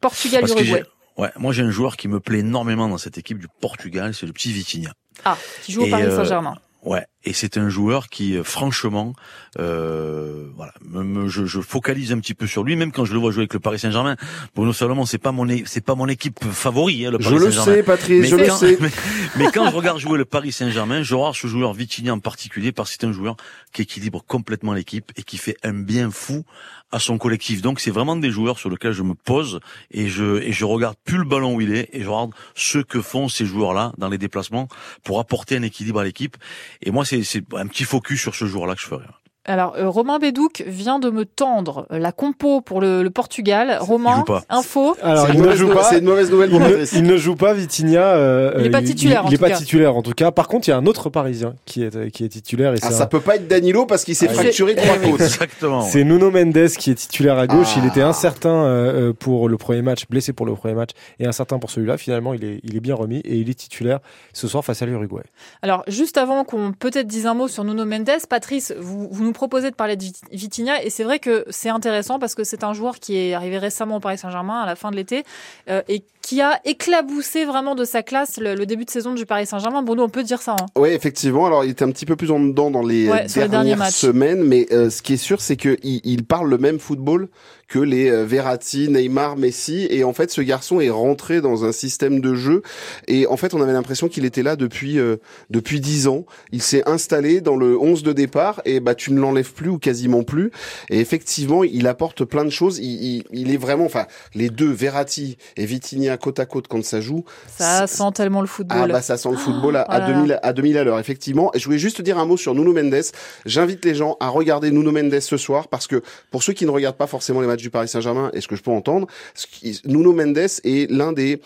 Portugal, Parce que Uruguay. ouais, moi, j'ai un joueur qui me plaît énormément dans cette équipe du Portugal, c'est le petit Vitinha. Ah, qui joue au Et, Paris euh, Saint-Germain. Ouais, et c'est un joueur qui, euh, franchement, euh, voilà, me, me- je, je focalise un petit peu sur lui, même quand je le vois jouer avec le Paris Saint-Germain. Bruno Salomon, c'est pas mon, c'est pas mon équipe favori, hein, le Je Paris le Saint-Germain. sais, Patrice, Mais je le quand- sais. Mais, mais quand je regarde jouer le Paris Saint-Germain, je regarde ce joueur Vitinha en particulier parce que c'est un joueur qui équilibre complètement l'équipe et qui fait un bien fou à son collectif. Donc c'est vraiment des joueurs sur lesquels je me pose et je et je regarde plus le ballon où il est et je regarde ce que font ces joueurs-là dans les déplacements pour apporter un équilibre à l'équipe. Et moi c'est c'est un petit focus sur ce joueur-là que je ferai. Alors, euh, Romain Bédouc vient de me tendre la compo pour le, le Portugal. Romain, info. Alors, il ne joue pas. c'est une mauvaise nouvelle pour il, il ne joue pas, Vitinha. euh, Il est pas euh, titulaire, en Il, il est tout pas cas. titulaire, en tout cas. Par contre, il y a un autre Parisien qui est, qui est titulaire. Et Ah, ça un- peut pas être Danilo parce qu'il s'est Ah, fracturé trois eh côtes. Exactement. C'est Nuno Mendes qui est titulaire à gauche. Ah. Il était incertain euh, euh, pour le premier match, blessé pour le premier match, et incertain pour celui-là. Finalement, il est, il est bien remis et il est titulaire ce soir face à l'Uruguay. Alors, juste avant qu'on peut-être dise un mot sur Nuno Mendes, Patrice, vous, vous nous proposez de parler de Vit- Vitinha et c'est vrai que c'est intéressant parce que c'est un joueur qui est arrivé récemment au Paris Saint-Germain à la fin de l'été euh, et qui a éclaboussé vraiment de sa classe le, le début de saison du Paris Saint-Germain. Bruno, on peut dire ça. Hein. Oui, effectivement. Alors, il était un petit peu plus en dedans dans les, Ouais, sur les dernières semaines, mais euh, ce qui est sûr, c'est que il, il parle le même football que les euh, Verratti, Neymar, Messi, et en fait, ce garçon est rentré dans un système de jeu, et en fait, on avait l'impression qu'il était là depuis euh, depuis dix ans. Il s'est installé dans le 11 de départ, et bah tu ne l'enlèves plus ou quasiment plus. Et effectivement, il apporte plein de choses. Il, il, il est vraiment, enfin, les deux Verratti et Vitinha côte à côte quand ça joue, Ça sent tellement le football. ah bah ça sent le football à, Oh à là là. 2000 à 2000 à l'heure effectivement. Et je voulais juste dire un mot sur Nuno Mendes. J'invite les gens à regarder Nuno Mendes ce soir parce que pour ceux qui ne regardent pas forcément les matchs du Paris Saint-Germain et ce que je peux entendre, ce qui- Nuno Mendes est l'un des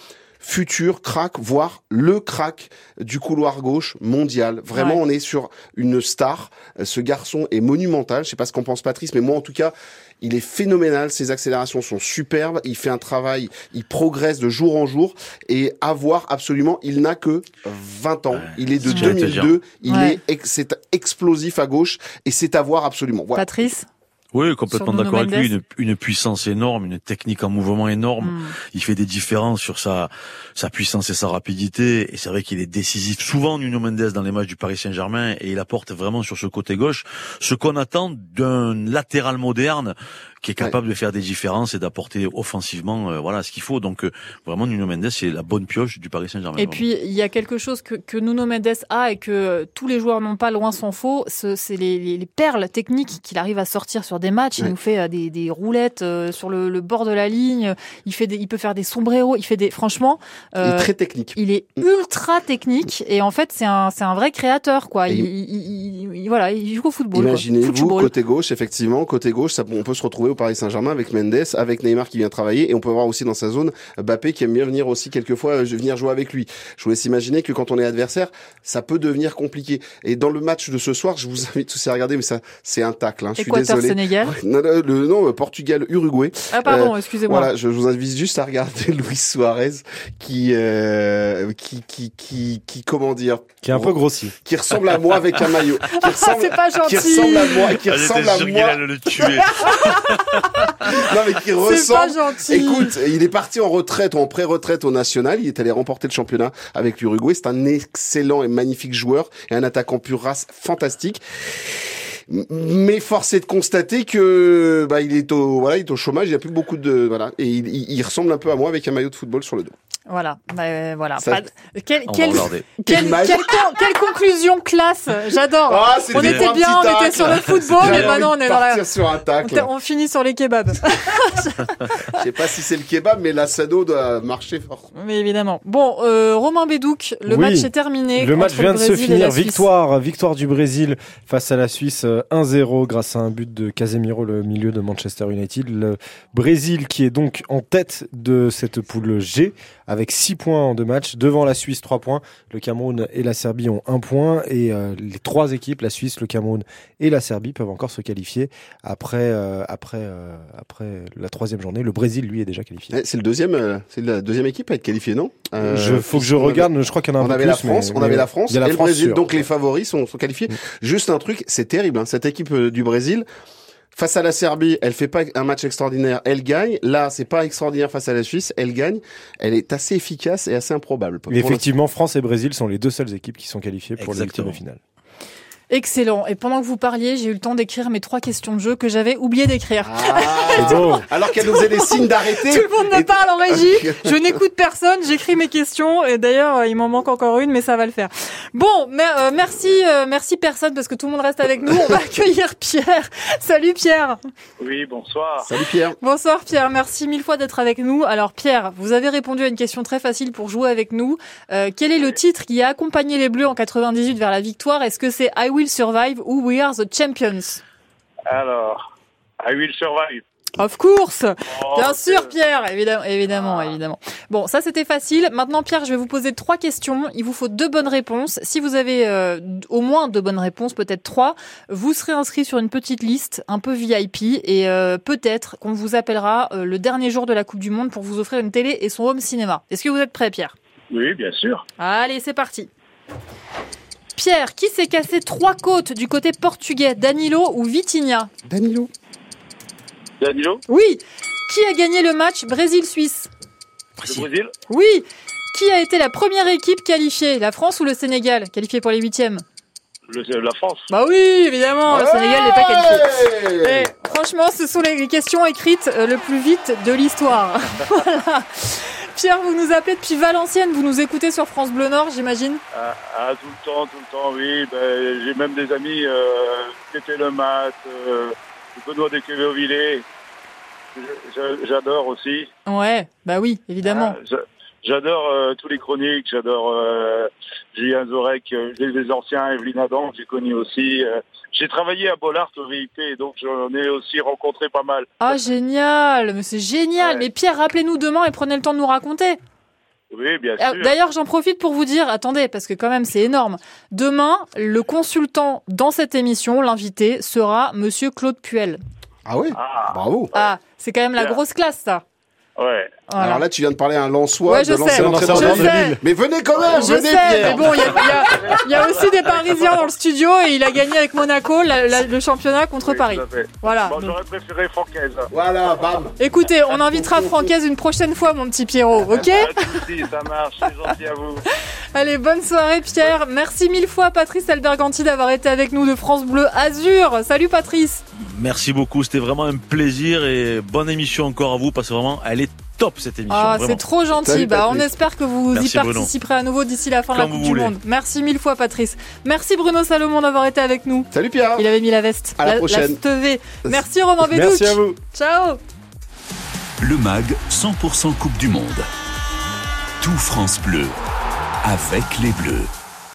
futurs cracks, voire le crack du couloir gauche mondial. Vraiment, Ouais. on est sur une star. Ce garçon est monumental. Je sais pas ce qu'en pense Patrice, mais moi, en tout cas, il est phénoménal. Ses accélérations sont superbes. Il fait un travail, il progresse de jour en jour. Et à voir absolument, il n'a que 20 ans. Il est de c'est ce que j'allais te 2002. Il Ouais. est c'est explosif à gauche et c'est à voir absolument. Voilà. Patrice Oui, complètement d'accord avec lui. Une puissance énorme, une technique en mouvement énorme. Hmm. Il fait des différences sur sa, sa puissance et sa rapidité. Et c'est vrai qu'il est décisif souvent, Nuno Mendes, dans les matchs du Paris Saint-Germain. Et il apporte vraiment sur ce côté gauche ce qu'on attend d'un latéral moderne qui est capable de faire des différences et d'apporter offensivement, euh, voilà, ce qu'il faut. Donc, euh, vraiment, Nuno Mendes, c'est la bonne pioche du Paris Saint-Germain. Et vraiment. puis, il y a quelque chose que, que Nuno Mendes a et que euh, tous les joueurs n'ont pas, loin s'en faut, ce- c'est les, les- les perles techniques qu'il arrive à sortir sur des matchs. Il Ouais. nous fait des, des roulettes euh, sur le, le bord de la ligne, il, fait des, il peut faire des sombreros, il fait des... Franchement, Il est très technique. il est ultra technique et en fait, c'est un, c'est un vrai créateur. quoi. Il, il- il- il- voilà, il joue au football. Imaginez-vous, côté gauche, effectivement, côté gauche, ça, on peut se retrouver au Paris Saint-Germain avec Mendes, avec Neymar qui vient travailler, et on peut voir aussi dans sa zone Mbappé qui aime bien venir aussi quelquefois euh, venir jouer avec lui. Je vous laisse imaginer que quand on est adversaire, ça peut devenir compliqué. Et dans le match de ce soir, je vous invite tous à regarder, mais ça, c'est un tacle. Hein, je suis Équateur, désolé. Sénégal. Non, non, le, non, euh, Portugal, Uruguay. Ah pardon, Euh, excusez-moi. Voilà, je vous invite juste à regarder Luis Suarez qui, euh, qui, qui, qui, qui, comment dire, Qui est un peu grossi. qui ressemble à moi avec un maillot, qui ressemble, c'est pas gentil. qui ressemble à moi, qui Ah, ressemble à moi. le tuer. Non mais qui C'est pas gentil. Écoute, il est parti en retraite, en pré-retraite au national. Il est allé remporter le championnat avec l'Uruguay. C'est un excellent et magnifique joueur et un attaquant pure race fantastique. Mais force est de constater que bah il est au voilà il est au chômage il a plus beaucoup de voilà et il, il- il ressemble un peu à moi avec un maillot de football sur le dos. Voilà, Bah, euh, voilà. Ça- Pas de- Quelle, conclusion classe J'adore. Ah, on était bien, on était sur le football, et J'avais maintenant on est dans la. partir sur un On, tacle. ter- on finit sur les kebabs. Je sais pas si c'est le kebab mais l'assado doit marcher fort. Mais évidemment. Bon, euh, Romain Bédouc, le Oui. match est terminé. Le match vient de se finir. Victoire, victoire du Brésil face à la Suisse. euh, 1-0 grâce à un but de Casemiro, le milieu de Manchester United. Le Brésil qui est donc en tête de cette poule G avec 6 points en deux matchs, devant la Suisse 3 points, le Cameroun et la Serbie ont 1 point et euh, les trois équipes, la Suisse, le Cameroun et la Serbie peuvent encore se qualifier après, euh, après, euh, après la troisième journée. Le Brésil, lui, est déjà qualifié. Eh, C'est le deuxième, euh, c'est la deuxième équipe à être qualifiée, non? Je, faut que je avait- regarde, je crois qu'il y en a un On peu avait plus, la France, mais- on mais avait la France la et le Brésil, sûre. donc les favoris sont, sont qualifiés. Juste un truc, c'est terrible. hein, cette équipe du Brésil, face à la Serbie, elle fait pas un match extraordinaire, elle gagne. Là, c'est pas extraordinaire face à la Suisse, elle gagne. Elle est assez efficace et assez improbable. Pour effectivement, France et Brésil sont les deux seules équipes qui sont qualifiées pour les huitièmes Exactement. de finale. Excellent. Et pendant que vous parliez, j'ai eu le temps d'écrire mes trois questions de jeu que j'avais oublié d'écrire. Beau. Alors qu'elle nous faisait des signes d'arrêter. Tout le monde me parle en régie. Je n'écoute personne. J'écris mes questions. Et d'ailleurs, euh, il m'en manque encore une, mais ça va le faire. Bon, euh, merci, euh, merci personne parce que tout le monde reste avec nous. On va accueillir Pierre. Salut Pierre. Oui, bonsoir. Salut Pierre. Bonsoir Pierre. Merci mille fois d'être avec nous. Alors Pierre, vous avez répondu à une question très facile pour jouer avec nous. Euh, quel est le titre qui a accompagné les Bleus en 98 vers la victoire? Est-ce que c'est I Will Survive ou We Are the Champions? Alors, I will survive. Of course Oh, Bien sûr, Pierre, évidemment, évidemment, évidemment. Bon, ça c'était facile. Maintenant, Pierre, je vais vous poser trois questions. Il vous faut deux bonnes réponses. Si vous avez euh, au moins deux bonnes réponses, peut-être trois, vous serez inscrit sur une petite liste un peu VIP et euh, peut-être qu'on vous appellera euh, le dernier jour de la Coupe du Monde pour vous offrir une télé et son home cinéma. Est-ce que vous êtes prêt, Pierre? Oui, bien sûr. Allez, c'est parti. Pierre, qui s'est cassé trois côtes du côté portugais, Danilo ou Vitinha? Danilo. Danilo, Oui. Qui a gagné le match? Brésil-Suisse le Brésil, Oui. Qui a été la première équipe qualifiée? La France ou le Sénégal Qualifiée pour les huitièmes? Le- la France. Bah oui, évidemment, le Sénégal n'est pas qualifié. Et franchement, ce sont les questions écrites euh, le plus vite de l'histoire. voilà. Pierre, vous nous appelez depuis Valenciennes, vous nous écoutez sur France Bleu Nord, j'imagine Ah, ah, tout le temps, tout le temps, oui. Ben, J'ai même des amis euh, qui étaient le mat, euh, Benoît de. J'adore aussi. Ouais, bah oui, évidemment. Ah, j'a- J'adore euh, tous les chroniques, j'adore euh, Julien Zorek, euh, les, les anciens, Evelyne Adam, j'ai connu aussi. euh. j'ai travaillé à Bollard au VIP, donc j'en ai aussi rencontré pas mal. Ah, génial, mais c'est génial. Ouais. Mais Pierre, rappelez-nous demain et prenez le temps de nous raconter. Oui, bien Ah, sûr. D'ailleurs, j'en profite pour vous dire, attendez, parce que quand même, c'est énorme. Demain, le consultant dans cette émission, l'invité, sera Monsieur Claude Puel. Ah oui. Ah, Bravo. Ah, c'est quand même la grosse classe, ça. ouais. Voilà. Alors là, tu viens de parler à un Lensois, Ouais, je de lancer sais, l'entrée je dans le sais. vide. Mais venez quand même, Je venez sais, Pierre. mais bon, il y a, y y aussi des Parisiens dans le studio et il a gagné avec Monaco la- la- le championnat contre Oui, Paris. tout à fait. Voilà. Bon, j'aurais préféré Francaise. Voilà, bam. écoutez, on invitera Francaise une prochaine fois, mon petit Pierrot, ok? Pas de soucis, ça marche, c'est gentil à vous. Allez, bonne soirée, Pierre. Merci mille fois, Patrice Alberganti, d'avoir été avec nous de France Bleu Azur. Salut, Patrice. Merci beaucoup, c'était vraiment un plaisir et bonne émission encore à vous parce que vraiment elle est top cette émission. Ah, c'est trop gentil. Salut, bah, on espère que vous Merci, y Bruno. participerez à nouveau d'ici la fin de la Coupe du. Monde. Merci mille fois, Patrice. Merci, Bruno Salomon, d'avoir été avec nous. Salut Pierre. Il avait mis la veste. À la prochaine. Merci, Romain Bédouc. Merci à vous. Ciao. Le MAG 100% Coupe du Monde. Tout France Bleu avec les Bleus.